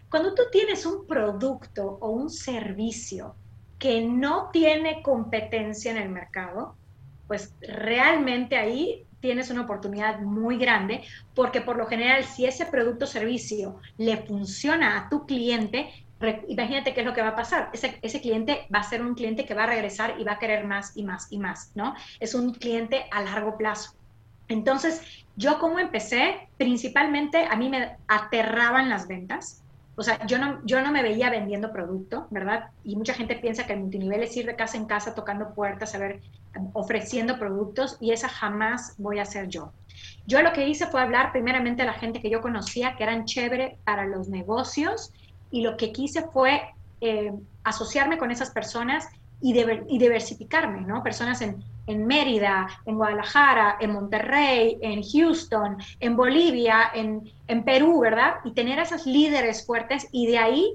Cuando tú tienes un producto o un servicio que no tiene competencia en el mercado, pues realmente ahí tienes una oportunidad muy grande, porque por lo general, si ese producto o servicio le funciona a tu cliente, imagínate qué es lo que va a pasar. Ese, ese, cliente va a ser un cliente que va a regresar y va a querer más y más y más, ¿no? Es un cliente a largo plazo. Entonces, yo como empecé, principalmente a mí me aterraban las ventas. O sea, yo no, yo no me veía vendiendo producto, ¿verdad? Y mucha gente piensa que el multinivel es ir de casa en casa tocando puertas, a ver, ofreciendo productos, y esa jamás voy a ser yo. Yo lo que hice fue hablar primeramente a la gente que yo conocía, que eran chévere para los negocios, y lo que quise fue eh, asociarme con esas personas y, y diversificarme, ¿no? Personas en, en, Mérida, en Guadalajara, en Monterrey, en Houston, en Bolivia, en, en Perú, ¿verdad? Y tener a esas líderes fuertes y de ahí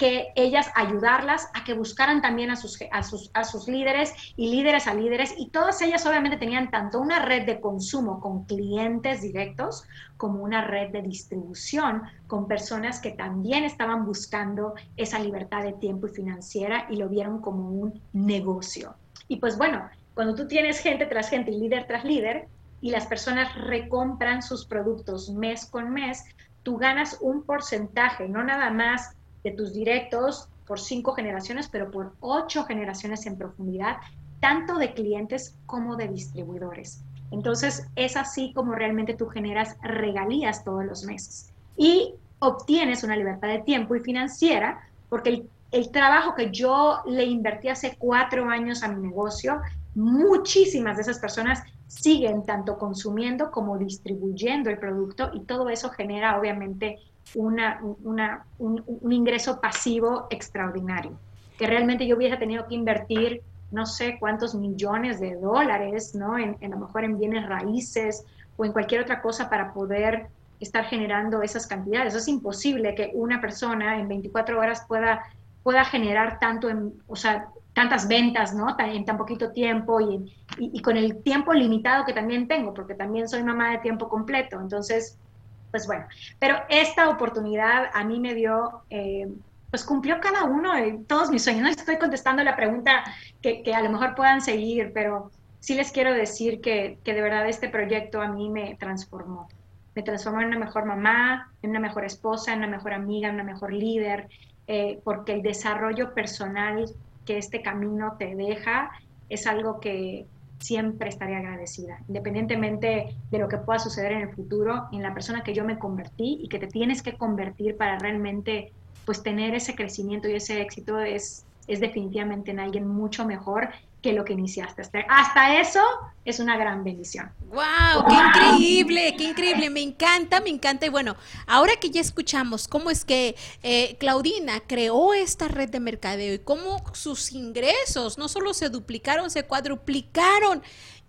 que ellas ayudarlas a que buscaran también a sus, a sus, a sus líderes y líderes a líderes. Y todas ellas obviamente tenían tanto una red de consumo con clientes directos como una red de distribución con personas que también estaban buscando esa libertad de tiempo y financiera y lo vieron como un negocio. Y pues bueno, cuando tú tienes gente tras gente y líder tras líder y las personas recompran sus productos mes con mes, tú ganas un porcentaje, no nada más de tus directos por cinco generaciones, pero por ocho generaciones en profundidad, tanto de clientes como de distribuidores. Entonces, es así como realmente tú generas regalías todos los meses y obtienes una libertad de tiempo y financiera, porque el, el trabajo que yo le invertí hace cuatro años a mi negocio, muchísimas de esas personas siguen tanto consumiendo como distribuyendo el producto y todo eso genera obviamente un, ingreso pasivo extraordinario, que realmente yo hubiera tenido que invertir no sé cuántos millones de dólares, ¿no? En, lo mejor en bienes raíces o en cualquier otra cosa para poder estar generando esas cantidades. Es imposible que una persona en 24 horas pueda, pueda generar tanto, en, o sea, tantas ventas, ¿no? En tan poquito tiempo y, con el tiempo limitado que también tengo, porque también soy mamá de tiempo completo. Entonces, pues bueno, pero esta oportunidad a mí me dio, eh, pues cumplió cada uno de todos mis sueños. No estoy contestando la pregunta que, a lo mejor puedan seguir, pero sí les quiero decir que, de verdad este proyecto a mí me transformó. Me transformó en una mejor mamá, en una mejor esposa, en una mejor amiga, en una mejor líder, eh, porque el desarrollo personal que este camino te deja es algo que, siempre estaré agradecida, independientemente de lo que pueda suceder en el futuro, en la persona que yo me convertí y que te tienes que convertir para realmente pues tener ese crecimiento y ese éxito es, es definitivamente en alguien mucho mejor que lo que iniciaste. Hasta, eso es una gran bendición. ¡Wow! ¡Qué increíble! ¡Qué increíble! Me encanta, me encanta. Y bueno, ahora que ya escuchamos cómo es que eh, Claudina creó esta red de mercadeo y cómo sus ingresos no solo se duplicaron, se cuadruplicaron.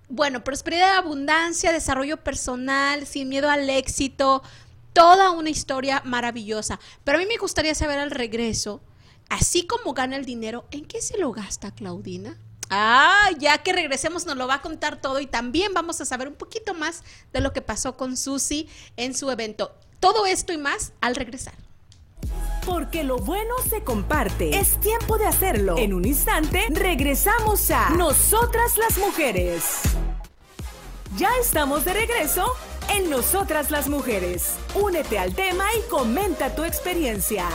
Bueno, prosperidad, abundancia, desarrollo personal, sin miedo al éxito, toda una historia maravillosa. Pero a mí me gustaría saber al regreso, así como gana el dinero, ¿en qué se lo gasta Claudina? Ah, ya que regresemos nos lo va a contar todo y también vamos a saber un poquito más de lo que pasó con Susi en su evento. Todo esto y más al regresar. Porque lo bueno se comparte. Es tiempo de hacerlo. En un instante regresamos a Nosotras las Mujeres. Ya estamos de regreso en Nosotras las Mujeres. Únete al tema y comenta tu experiencia.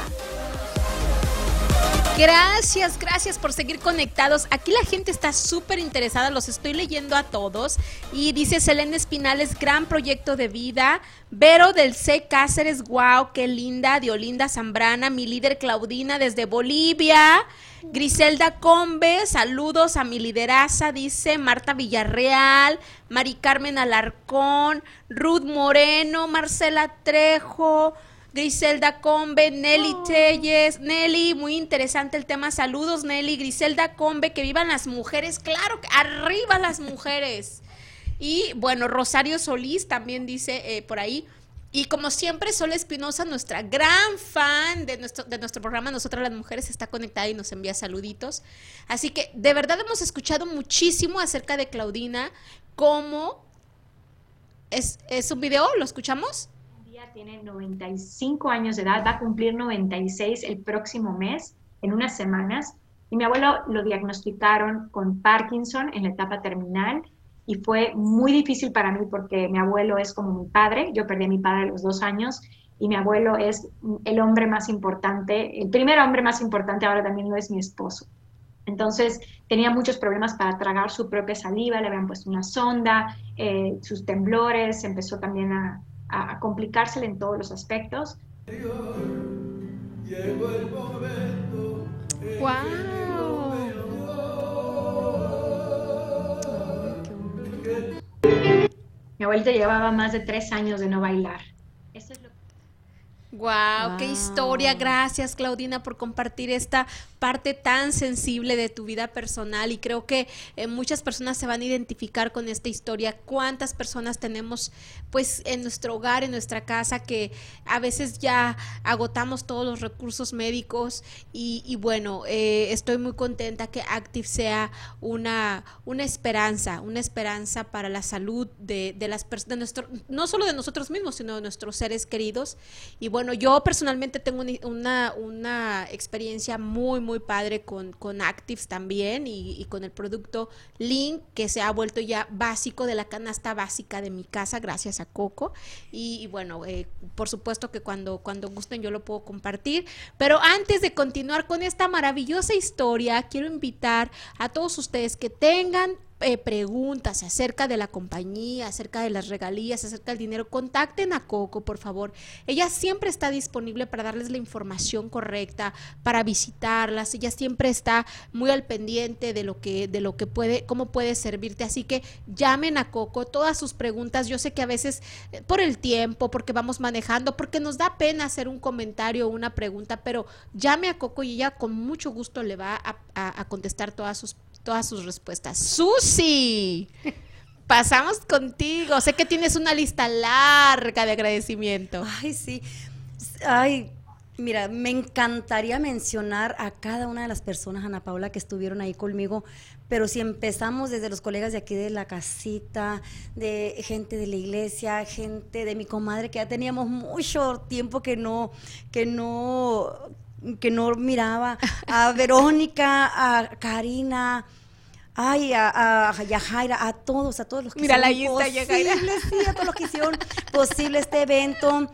Gracias, gracias por seguir conectados. Aquí la gente está súper interesada, los estoy leyendo a todos. Y dice Selena Espinales, gran proyecto de vida. Vero del C. Cáceres, wow, qué linda. Diolinda Zambrana, mi líder Claudina desde Bolivia. Griselda Combe, saludos a mi lideraza, dice Marta Villarreal, Mari Carmen Alarcón, Ruth Moreno, Marcela Trejo. Griselda Combe, Nelly oh. Telles. Nelly, muy interesante el tema. Saludos, Nelly. Griselda Combe, que vivan las mujeres. Claro, que arriba las mujeres. Y bueno, Rosario Solís también dice eh, por ahí. Y como siempre, Sol Espinosa, nuestra gran fan de nuestro, de nuestro programa, Nosotras las Mujeres, está conectada y nos envía saluditos. Así que de verdad hemos escuchado muchísimo acerca de Claudina, cómo es, es un video, ¿lo escuchamos? Tiene 95 años de edad, va a cumplir 96 el próximo mes, en unas semanas. Y mi abuelo lo diagnosticaron con Parkinson en la etapa terminal y fue muy difícil para mí porque mi abuelo es como mi padre, yo perdí a mi padre a los dos años y mi abuelo es el hombre más importante, el primer hombre más importante ahora también lo es mi esposo. Entonces tenía muchos problemas para tragar su propia saliva, le habían puesto una sonda, eh, sus temblores, empezó también a, a, complicársele en todos los aspectos. Mi abuelita llevaba más de tres años de no bailar. Eso es lo Wow, qué historia. Gracias, Claudina, por compartir esta parte tan sensible de tu vida personal y creo que eh, muchas personas se van a identificar con esta historia. ¿Cuántas personas tenemos pues en nuestro hogar, en nuestra casa que a veces ya agotamos todos los recursos médicos y, bueno, eh, estoy muy contenta que Active sea una, una esperanza, una esperanza para la salud de, de las personas, no solo de nosotros mismos, sino de nuestros seres queridos. Y bueno, yo personalmente tengo una, una experiencia muy, muy padre con, con Actives también y, con el producto Link, que se ha vuelto ya básico de la canasta básica de mi casa, gracias a Coco. Y, bueno, eh, por supuesto que cuando, cuando gusten yo lo puedo compartir. Pero antes de continuar con esta maravillosa historia, quiero invitar a todos ustedes que tengan eh, preguntas acerca de la compañía, acerca de las regalías, acerca del dinero, contacten a Coco, por favor. Ella siempre está disponible para darles la información correcta, para visitarlas. Ella siempre está muy al pendiente de lo que, de lo que puede, cómo puede servirte. Así que llamen a Coco todas sus preguntas. Yo sé que a veces eh, por el tiempo, porque vamos manejando, porque nos da pena hacer un comentario o una pregunta, pero llame a Coco y ella con mucho gusto le va a, a contestar todas sus todas sus respuestas. Susi, [LAUGHS] pasamos contigo. Sé que tienes una lista larga de agradecimiento. Ay, sí. Ay, mira, me encantaría mencionar a cada una de las personas, Ana Paula, que estuvieron ahí conmigo, pero si empezamos desde los colegas de aquí de la casita, de gente de la iglesia, gente de mi comadre, que ya teníamos mucho tiempo que no, que no, que no miraba, a Verónica, a Karina, Ay, a, a Yajaira, a todos, a todos los que Mira la hicieron Yajaira. Sí, a todos los que hicieron posible este evento.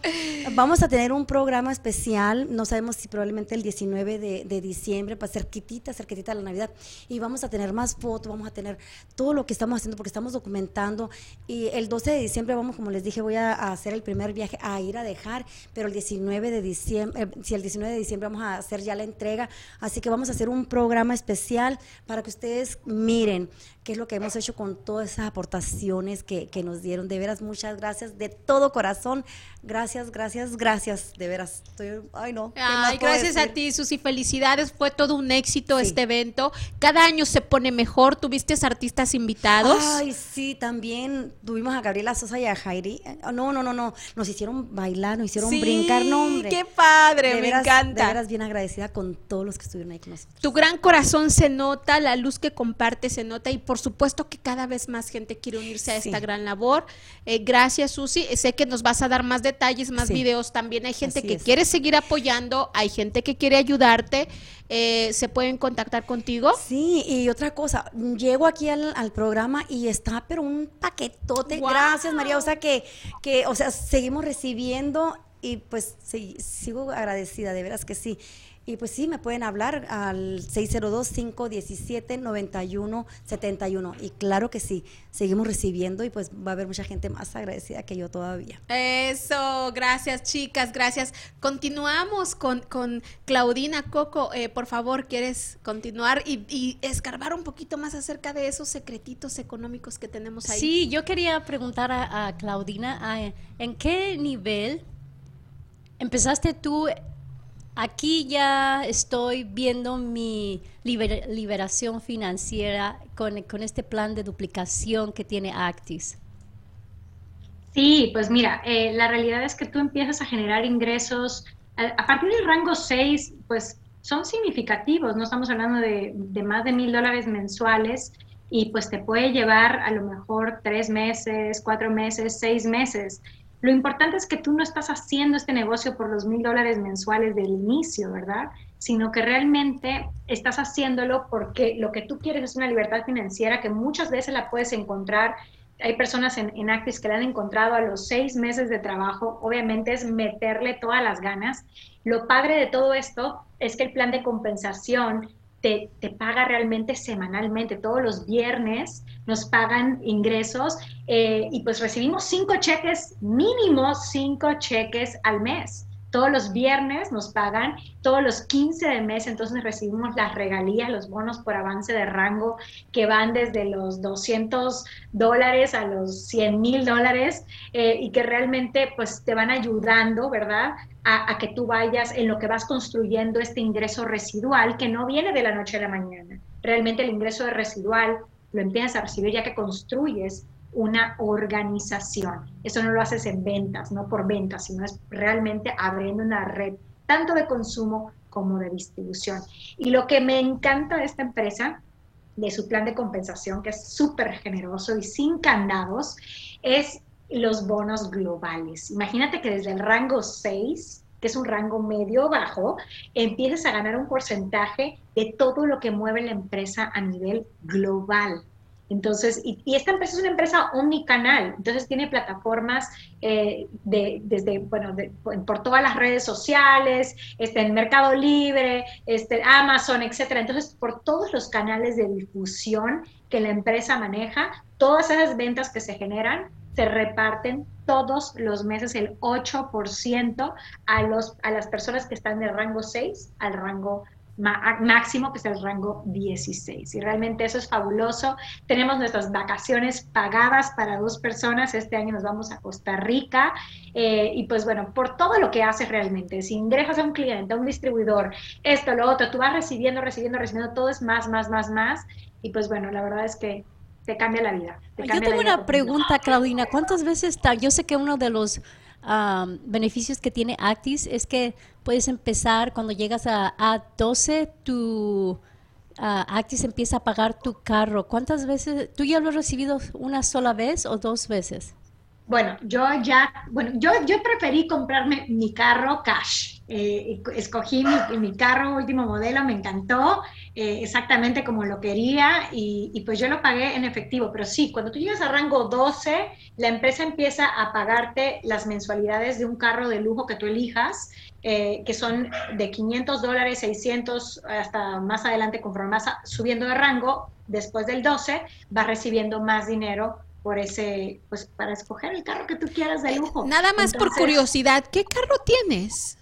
Vamos a tener un programa especial, no sabemos si probablemente el 19 de, de diciembre, para cerquitita, cerquitita de la Navidad. Y vamos a tener más fotos, vamos a tener todo lo que estamos haciendo, porque estamos documentando. Y el 12 de diciembre vamos, como les dije, voy a, hacer el primer viaje a ir a dejar, pero el 19 de diciembre, eh, si el 19 de diciembre vamos a hacer ya la entrega, así que vamos a hacer un programa especial para que ustedes miren miren, qué es lo que hemos hecho con todas esas aportaciones que, que nos dieron. De veras, muchas gracias de todo corazón. Gracias, gracias, gracias. De veras, estoy, ay no. Ay, gracias a ti, Susi. Felicidades. Fue todo un éxito este evento. Cada año se pone mejor. Tuviste artistas invitados. Ay, sí, también tuvimos a Gabriela Sosa y a Jairi. No, no, no, no. Nos hicieron bailar, nos hicieron brincar, no, hombre. Qué padre, me encanta. De veras, bien agradecida con todos los que estuvieron ahí con nosotros. Tu gran corazón se nota, la luz que comparte se nota y por supuesto que cada vez más gente quiere unirse a esta gran labor. Eh, gracias, Susi. Sé que nos vas a dar más detalles, más videos. También hay gente que quiere seguir apoyando, hay gente que quiere ayudarte. Eh, ¿Se pueden contactar contigo? Sí, y otra cosa, llego aquí al, programa y está, pero un paquetote. Gracias, María. O sea que, que, o sea, seguimos recibiendo y pues sigo agradecida, de veras que sí. Y pues sí, me pueden hablar al 602-517-9171. Y claro que sí, seguimos recibiendo y pues va a haber mucha gente más agradecida que yo todavía. Eso, gracias chicas, gracias. Continuamos con, con Claudina Coco. Eh, por favor, ¿quieres continuar y, y, escarbar un poquito más acerca de esos secretitos económicos que tenemos ahí? Sí, yo quería preguntar a, Claudina, ¿en qué nivel empezaste tú Aquí ya estoy viendo mi liberación financiera con, este plan de duplicación que tiene Actis. Sí, pues mira, eh, la realidad es que tú empiezas a generar ingresos a, partir del rango 6, pues son significativos, no estamos hablando de, de más de mil dólares mensuales y pues te puede llevar a lo mejor tres meses, cuatro meses, seis meses. Lo importante es que tú no estás haciendo este negocio por los mil dólares mensuales del inicio, ¿verdad? Sino que realmente estás haciéndolo porque lo que tú quieres es una libertad financiera que muchas veces la puedes encontrar. Hay personas en, en Actis que la han encontrado a los seis meses de trabajo. Obviamente es meterle todas las ganas. Lo padre de todo esto es que el plan de compensación te, paga realmente semanalmente. Todos los viernes nos pagan ingresos eh, y pues recibimos cinco cheques, mínimo cinco cheques al mes. Todos los viernes nos pagan, todos los 15 de mes, entonces recibimos las regalías, los bonos por avance de rango que van desde los 200 dólares a los 100 mil dólares eh, y que realmente pues te van ayudando, ¿verdad? A, que tú vayas en lo que vas construyendo este ingreso residual que no viene de la noche a la mañana. Realmente el ingreso residual lo empiezas a recibir ya que construyes una organización. Eso no lo haces en ventas, no por ventas, sino es realmente abriendo una red tanto de consumo como de distribución. Y lo que me encanta de esta empresa, de su plan de compensación, que es súper generoso y sin candados, es los bonos globales. Imagínate que desde el rango 6, que es un rango medio bajo, empieces a ganar un porcentaje de todo lo que mueve la empresa a nivel global. Entonces, y, esta empresa es una empresa omnicanal, entonces tiene plataformas eh, de, desde, bueno, por todas las redes sociales, este, en Mercado Libre, este, Amazon, etcétera. Entonces, por todos los canales de difusión que la empresa maneja, todas esas ventas que se generan se reparten todos los meses el 8% a, los, a las personas que están del rango 6 al rango máximo, que es el rango 16. Y realmente eso es fabuloso. Tenemos nuestras vacaciones pagadas para dos personas. Este año nos vamos a Costa Rica. Eh, y pues bueno, por todo lo que haces realmente, si ingresas a un cliente, a un distribuidor, esto, lo otro, tú vas recibiendo, recibiendo, recibiendo, todo es más, más, más, más. Y pues bueno, la verdad es que te cambia la vida. Yo tengo una pregunta, Claudina. ¿Cuántas veces está? Yo sé que uno de los beneficios que tiene Actis es que puedes empezar cuando llegas a A12, tu Actis empieza a pagar tu carro. ¿Cuántas veces? ¿Tú ya lo has recibido una sola vez o dos veces? Bueno, yo ya, bueno, yo, yo preferí comprarme mi carro cash. Eh, escogí mi, mi, carro último modelo, me encantó, eh, exactamente como lo quería y, pues yo lo pagué en efectivo. Pero sí, cuando tú llegas a rango 12, la empresa empieza a pagarte las mensualidades de un carro de lujo que tú elijas, eh, que son de 500 dólares, 600, hasta más adelante, conforme más subiendo de rango, después del 12, vas recibiendo más dinero por ese, pues para escoger el carro que tú quieras de lujo. Nada más por curiosidad, ¿qué carro tienes?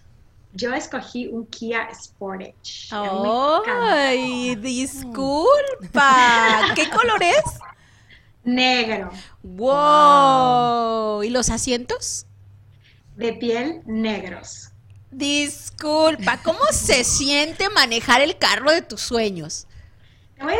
Yo escogí un Kia Sportage. ¡Ay, disculpa! [LAUGHS] ¿Qué color es? Negro. Wow. ¿Y los asientos? De piel negros. Disculpa, ¿cómo se siente manejar el carro de tus sueños?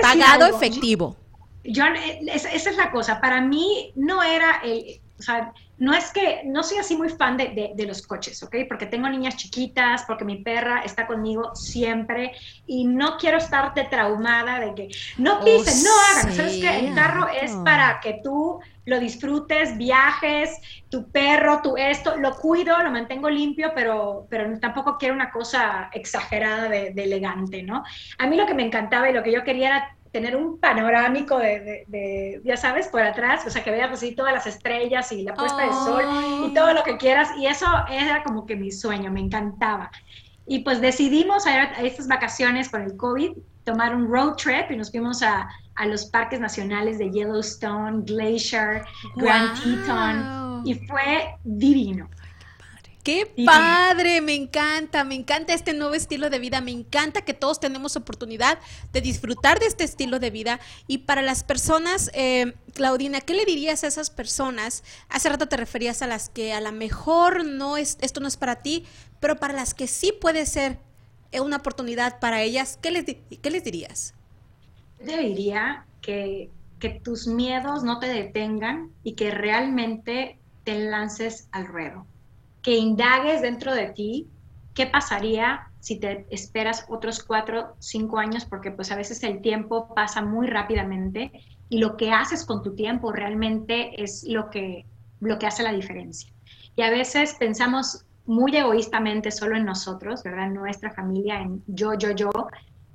Pagado efectivo. Yo, esa, esa, es la cosa. Para mí no era el, o sea, no es que, no soy así muy fan de, de, los coches, ¿ok? Porque tengo niñas chiquitas, porque mi perra está conmigo siempre y no quiero estarte traumada de que no oh, pisen, no hagan. ¿Sabes que El carro es para que tú lo disfrutes, viajes, tu perro, tu esto, lo cuido, lo mantengo limpio, pero, pero tampoco quiero una cosa exagerada de, de elegante, ¿no? A mí lo que me encantaba y lo que yo quería era tener un panorámico de, ya sabes, por atrás, o sea, que veas así todas las estrellas y la puesta de sol y todo lo que quieras. Y eso era como que mi sueño, me encantaba. Y pues decidimos a, estas vacaciones con el COVID tomar un road trip y nos fuimos a, a los parques nacionales de Yellowstone, Glacier, Grand Teton y fue divino. Qué padre, me encanta, me encanta este nuevo estilo de vida, me encanta que todos tenemos oportunidad de disfrutar de este estilo de vida. Y para las personas, eh, Claudina, ¿qué le dirías a esas personas? Hace rato te referías a las que a lo mejor no es, esto no es para ti, pero para las que sí puede ser eh, una oportunidad para ellas, ¿qué les, qué les dirías? Yo diría que, que tus miedos no te detengan y que realmente te lances al ruedo que indagues dentro de ti qué pasaría si te esperas otros cuatro, cinco años, porque pues a veces el tiempo pasa muy rápidamente y lo que haces con tu tiempo realmente es lo que, lo que hace la diferencia. Y a veces pensamos muy egoístamente solo en nosotros, ¿verdad? En nuestra familia, en yo, yo, yo,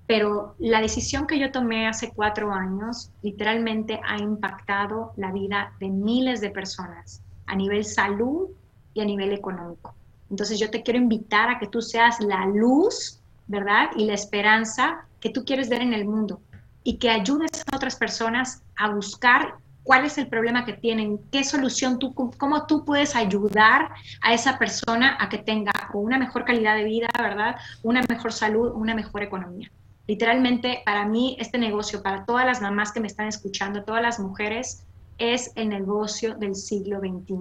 pero la decisión que yo tomé hace cuatro años literalmente ha impactado la vida de miles de personas a nivel salud, y a nivel económico. Entonces yo te quiero invitar a que tú seas la luz, ¿verdad? Y la esperanza que tú quieres ver en el mundo y que ayudes a otras personas a buscar cuál es el problema que tienen, qué solución tú, cómo tú puedes ayudar a esa persona a que tenga una mejor calidad de vida, ¿verdad? Una mejor salud, una mejor economía. Literalmente, para mí, este negocio, para todas las mamás que me están escuchando, todas las mujeres, es el negocio del siglo XXI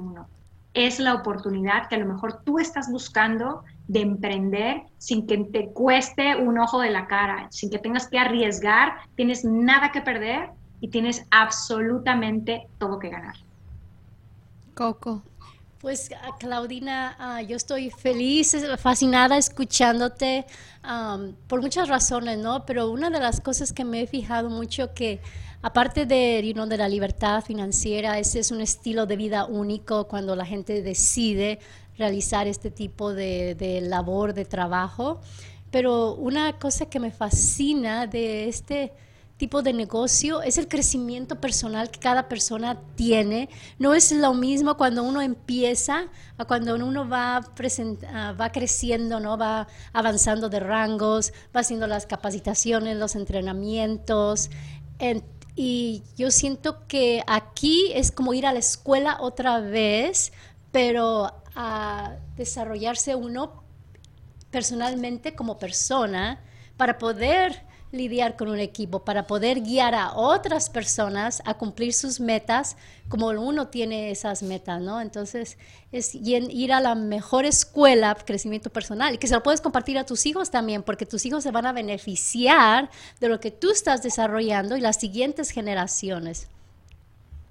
es la oportunidad que a lo mejor tú estás buscando de emprender sin que te cueste un ojo de la cara, sin que tengas que arriesgar, tienes nada que perder y tienes absolutamente todo que ganar. Coco. Pues ah, Claudina, ah, yo estoy feliz, fascinada escuchándote por muchas razones, ¿no? Pero una de las cosas que me he fijado mucho que aparte de, de la libertad financiera, ese es un estilo de vida único cuando la gente decide realizar este tipo de, de labor, de trabajo. Pero una cosa que me fascina de este tipo de negocio es el crecimiento personal que cada persona tiene. No es lo mismo cuando uno empieza a cuando uno va, ah, va creciendo, ¿no? va avanzando de rangos, va haciendo las capacitaciones, los entrenamientos. Y yo siento que aquí es como ir a la escuela otra vez, pero a desarrollarse uno personalmente como persona para poder lidiar con un equipo, para poder guiar a otras personas a cumplir sus metas como uno tiene esas metas, ¿no? Entonces, es ir a la mejor escuela, crecimiento personal, y que se lo puedes compartir a tus hijos también, porque tus hijos se van a beneficiar de lo que tú estás desarrollando y las siguientes generaciones.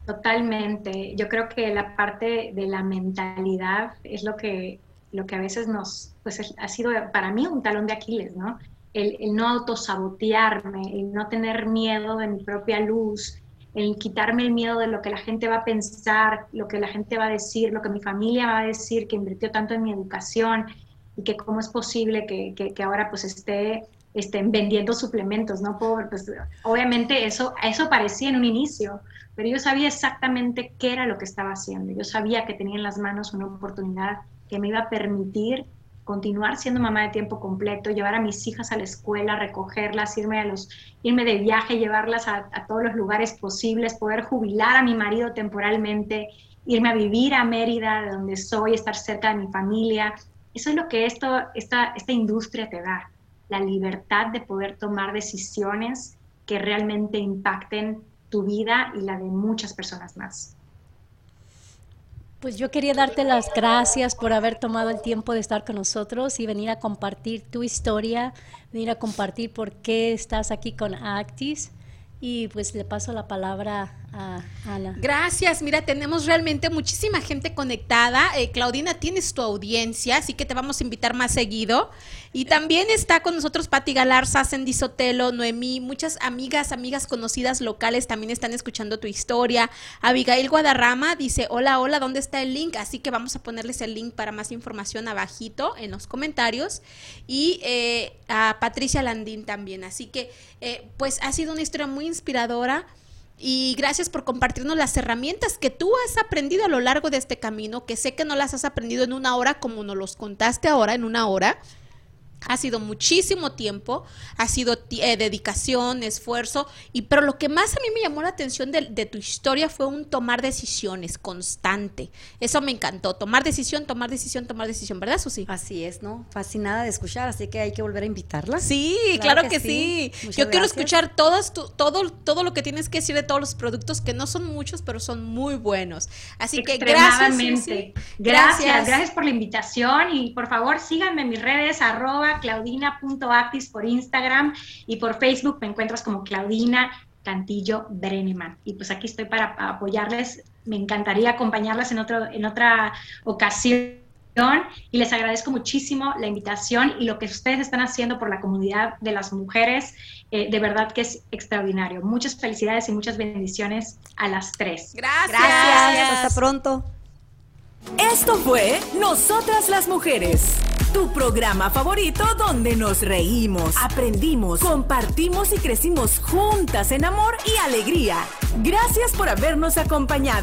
Totalmente. Yo creo que la parte de la mentalidad es lo que, lo que a veces nos, pues ha sido para mí un talón de Aquiles, ¿no? El, no autosabotearme, el no tener miedo de mi propia luz, el quitarme el miedo de lo que la gente va a pensar, lo que la gente va a decir, lo que mi familia va a decir, que invirtió tanto en mi educación. y que cómo es posible que, que, ahora pues esté estén vendiendo suplementos, ¿no? Por, pues, obviamente eso, eso parecía en un inicio, pero yo sabía exactamente qué era lo que estaba haciendo. Yo sabía que tenía en las manos una oportunidad que me iba a permitir continuar siendo mamá de tiempo completo, llevar a mis hijas a la escuela, recogerlas, irme, a los, irme de viaje, llevarlas a, todos los lugares posibles, poder jubilar a mi marido temporalmente, irme a vivir a Mérida, de donde soy, estar cerca de mi familia. Eso es lo que esto, esta, esta industria te da, la libertad de poder tomar decisiones que realmente impacten tu vida y la de muchas personas más. Pues yo quería darte las gracias por haber tomado el tiempo de estar con nosotros y venir a compartir tu historia, venir a compartir por qué estás aquí con Actis. Y pues le paso la palabra Ana. Gracias, mira, tenemos realmente muchísima gente conectada. Eh, Claudina, tienes tu audiencia, así que te vamos a invitar más seguido. Y también está con nosotros Pati Galarza, Sandy Sotelo, Noemí, muchas amigas, amigas conocidas locales también están escuchando tu historia. Abigail Guadarrama dice, hola, hola, ¿dónde está el link? Así que vamos a ponerles el link para más información abajito en los comentarios. Y eh, a Patricia Landín también. Así que, eh, pues ha sido una historia muy inspiradora. Y gracias por compartirnos las herramientas que tú has aprendido a lo largo de este camino, que sé que no las has aprendido en una hora como nos los contaste ahora, en una hora, ha sido muchísimo tiempo, ha sido eh, dedicación, esfuerzo, y pero lo que más a mí me llamó la atención de, tu historia fue un tomar decisiones constante. Eso me encantó, tomar decisión, tomar decisión, tomar decisión, ¿verdad, Susi? Así es, ¿no? Fascinada de escuchar, así que hay que volver a invitarla. Sí, claro, que, sí. Yo quiero escuchar todas todo, todo lo que tienes que decir de todos los productos, que no son muchos, pero son muy buenos. Así que gracias. Susi. Gracias, gracias por la invitación y por favor síganme en mis redes, arroba claudina.actis por Instagram y por Facebook me encuentras como Claudina Cantillo Brenneman. Y pues aquí estoy para apoyarles. Me encantaría acompañarlas en, otro, en otra ocasión y les agradezco muchísimo la invitación y lo que ustedes están haciendo por la comunidad de las mujeres. Eh, de verdad que es extraordinario. Muchas felicidades y muchas bendiciones a las tres. Gracias. Gracias. Hasta pronto. Esto fue Nosotras las Mujeres. Tu programa favorito donde nos reímos, aprendimos, compartimos y crecimos juntas en amor y alegría. Gracias por habernos acompañado.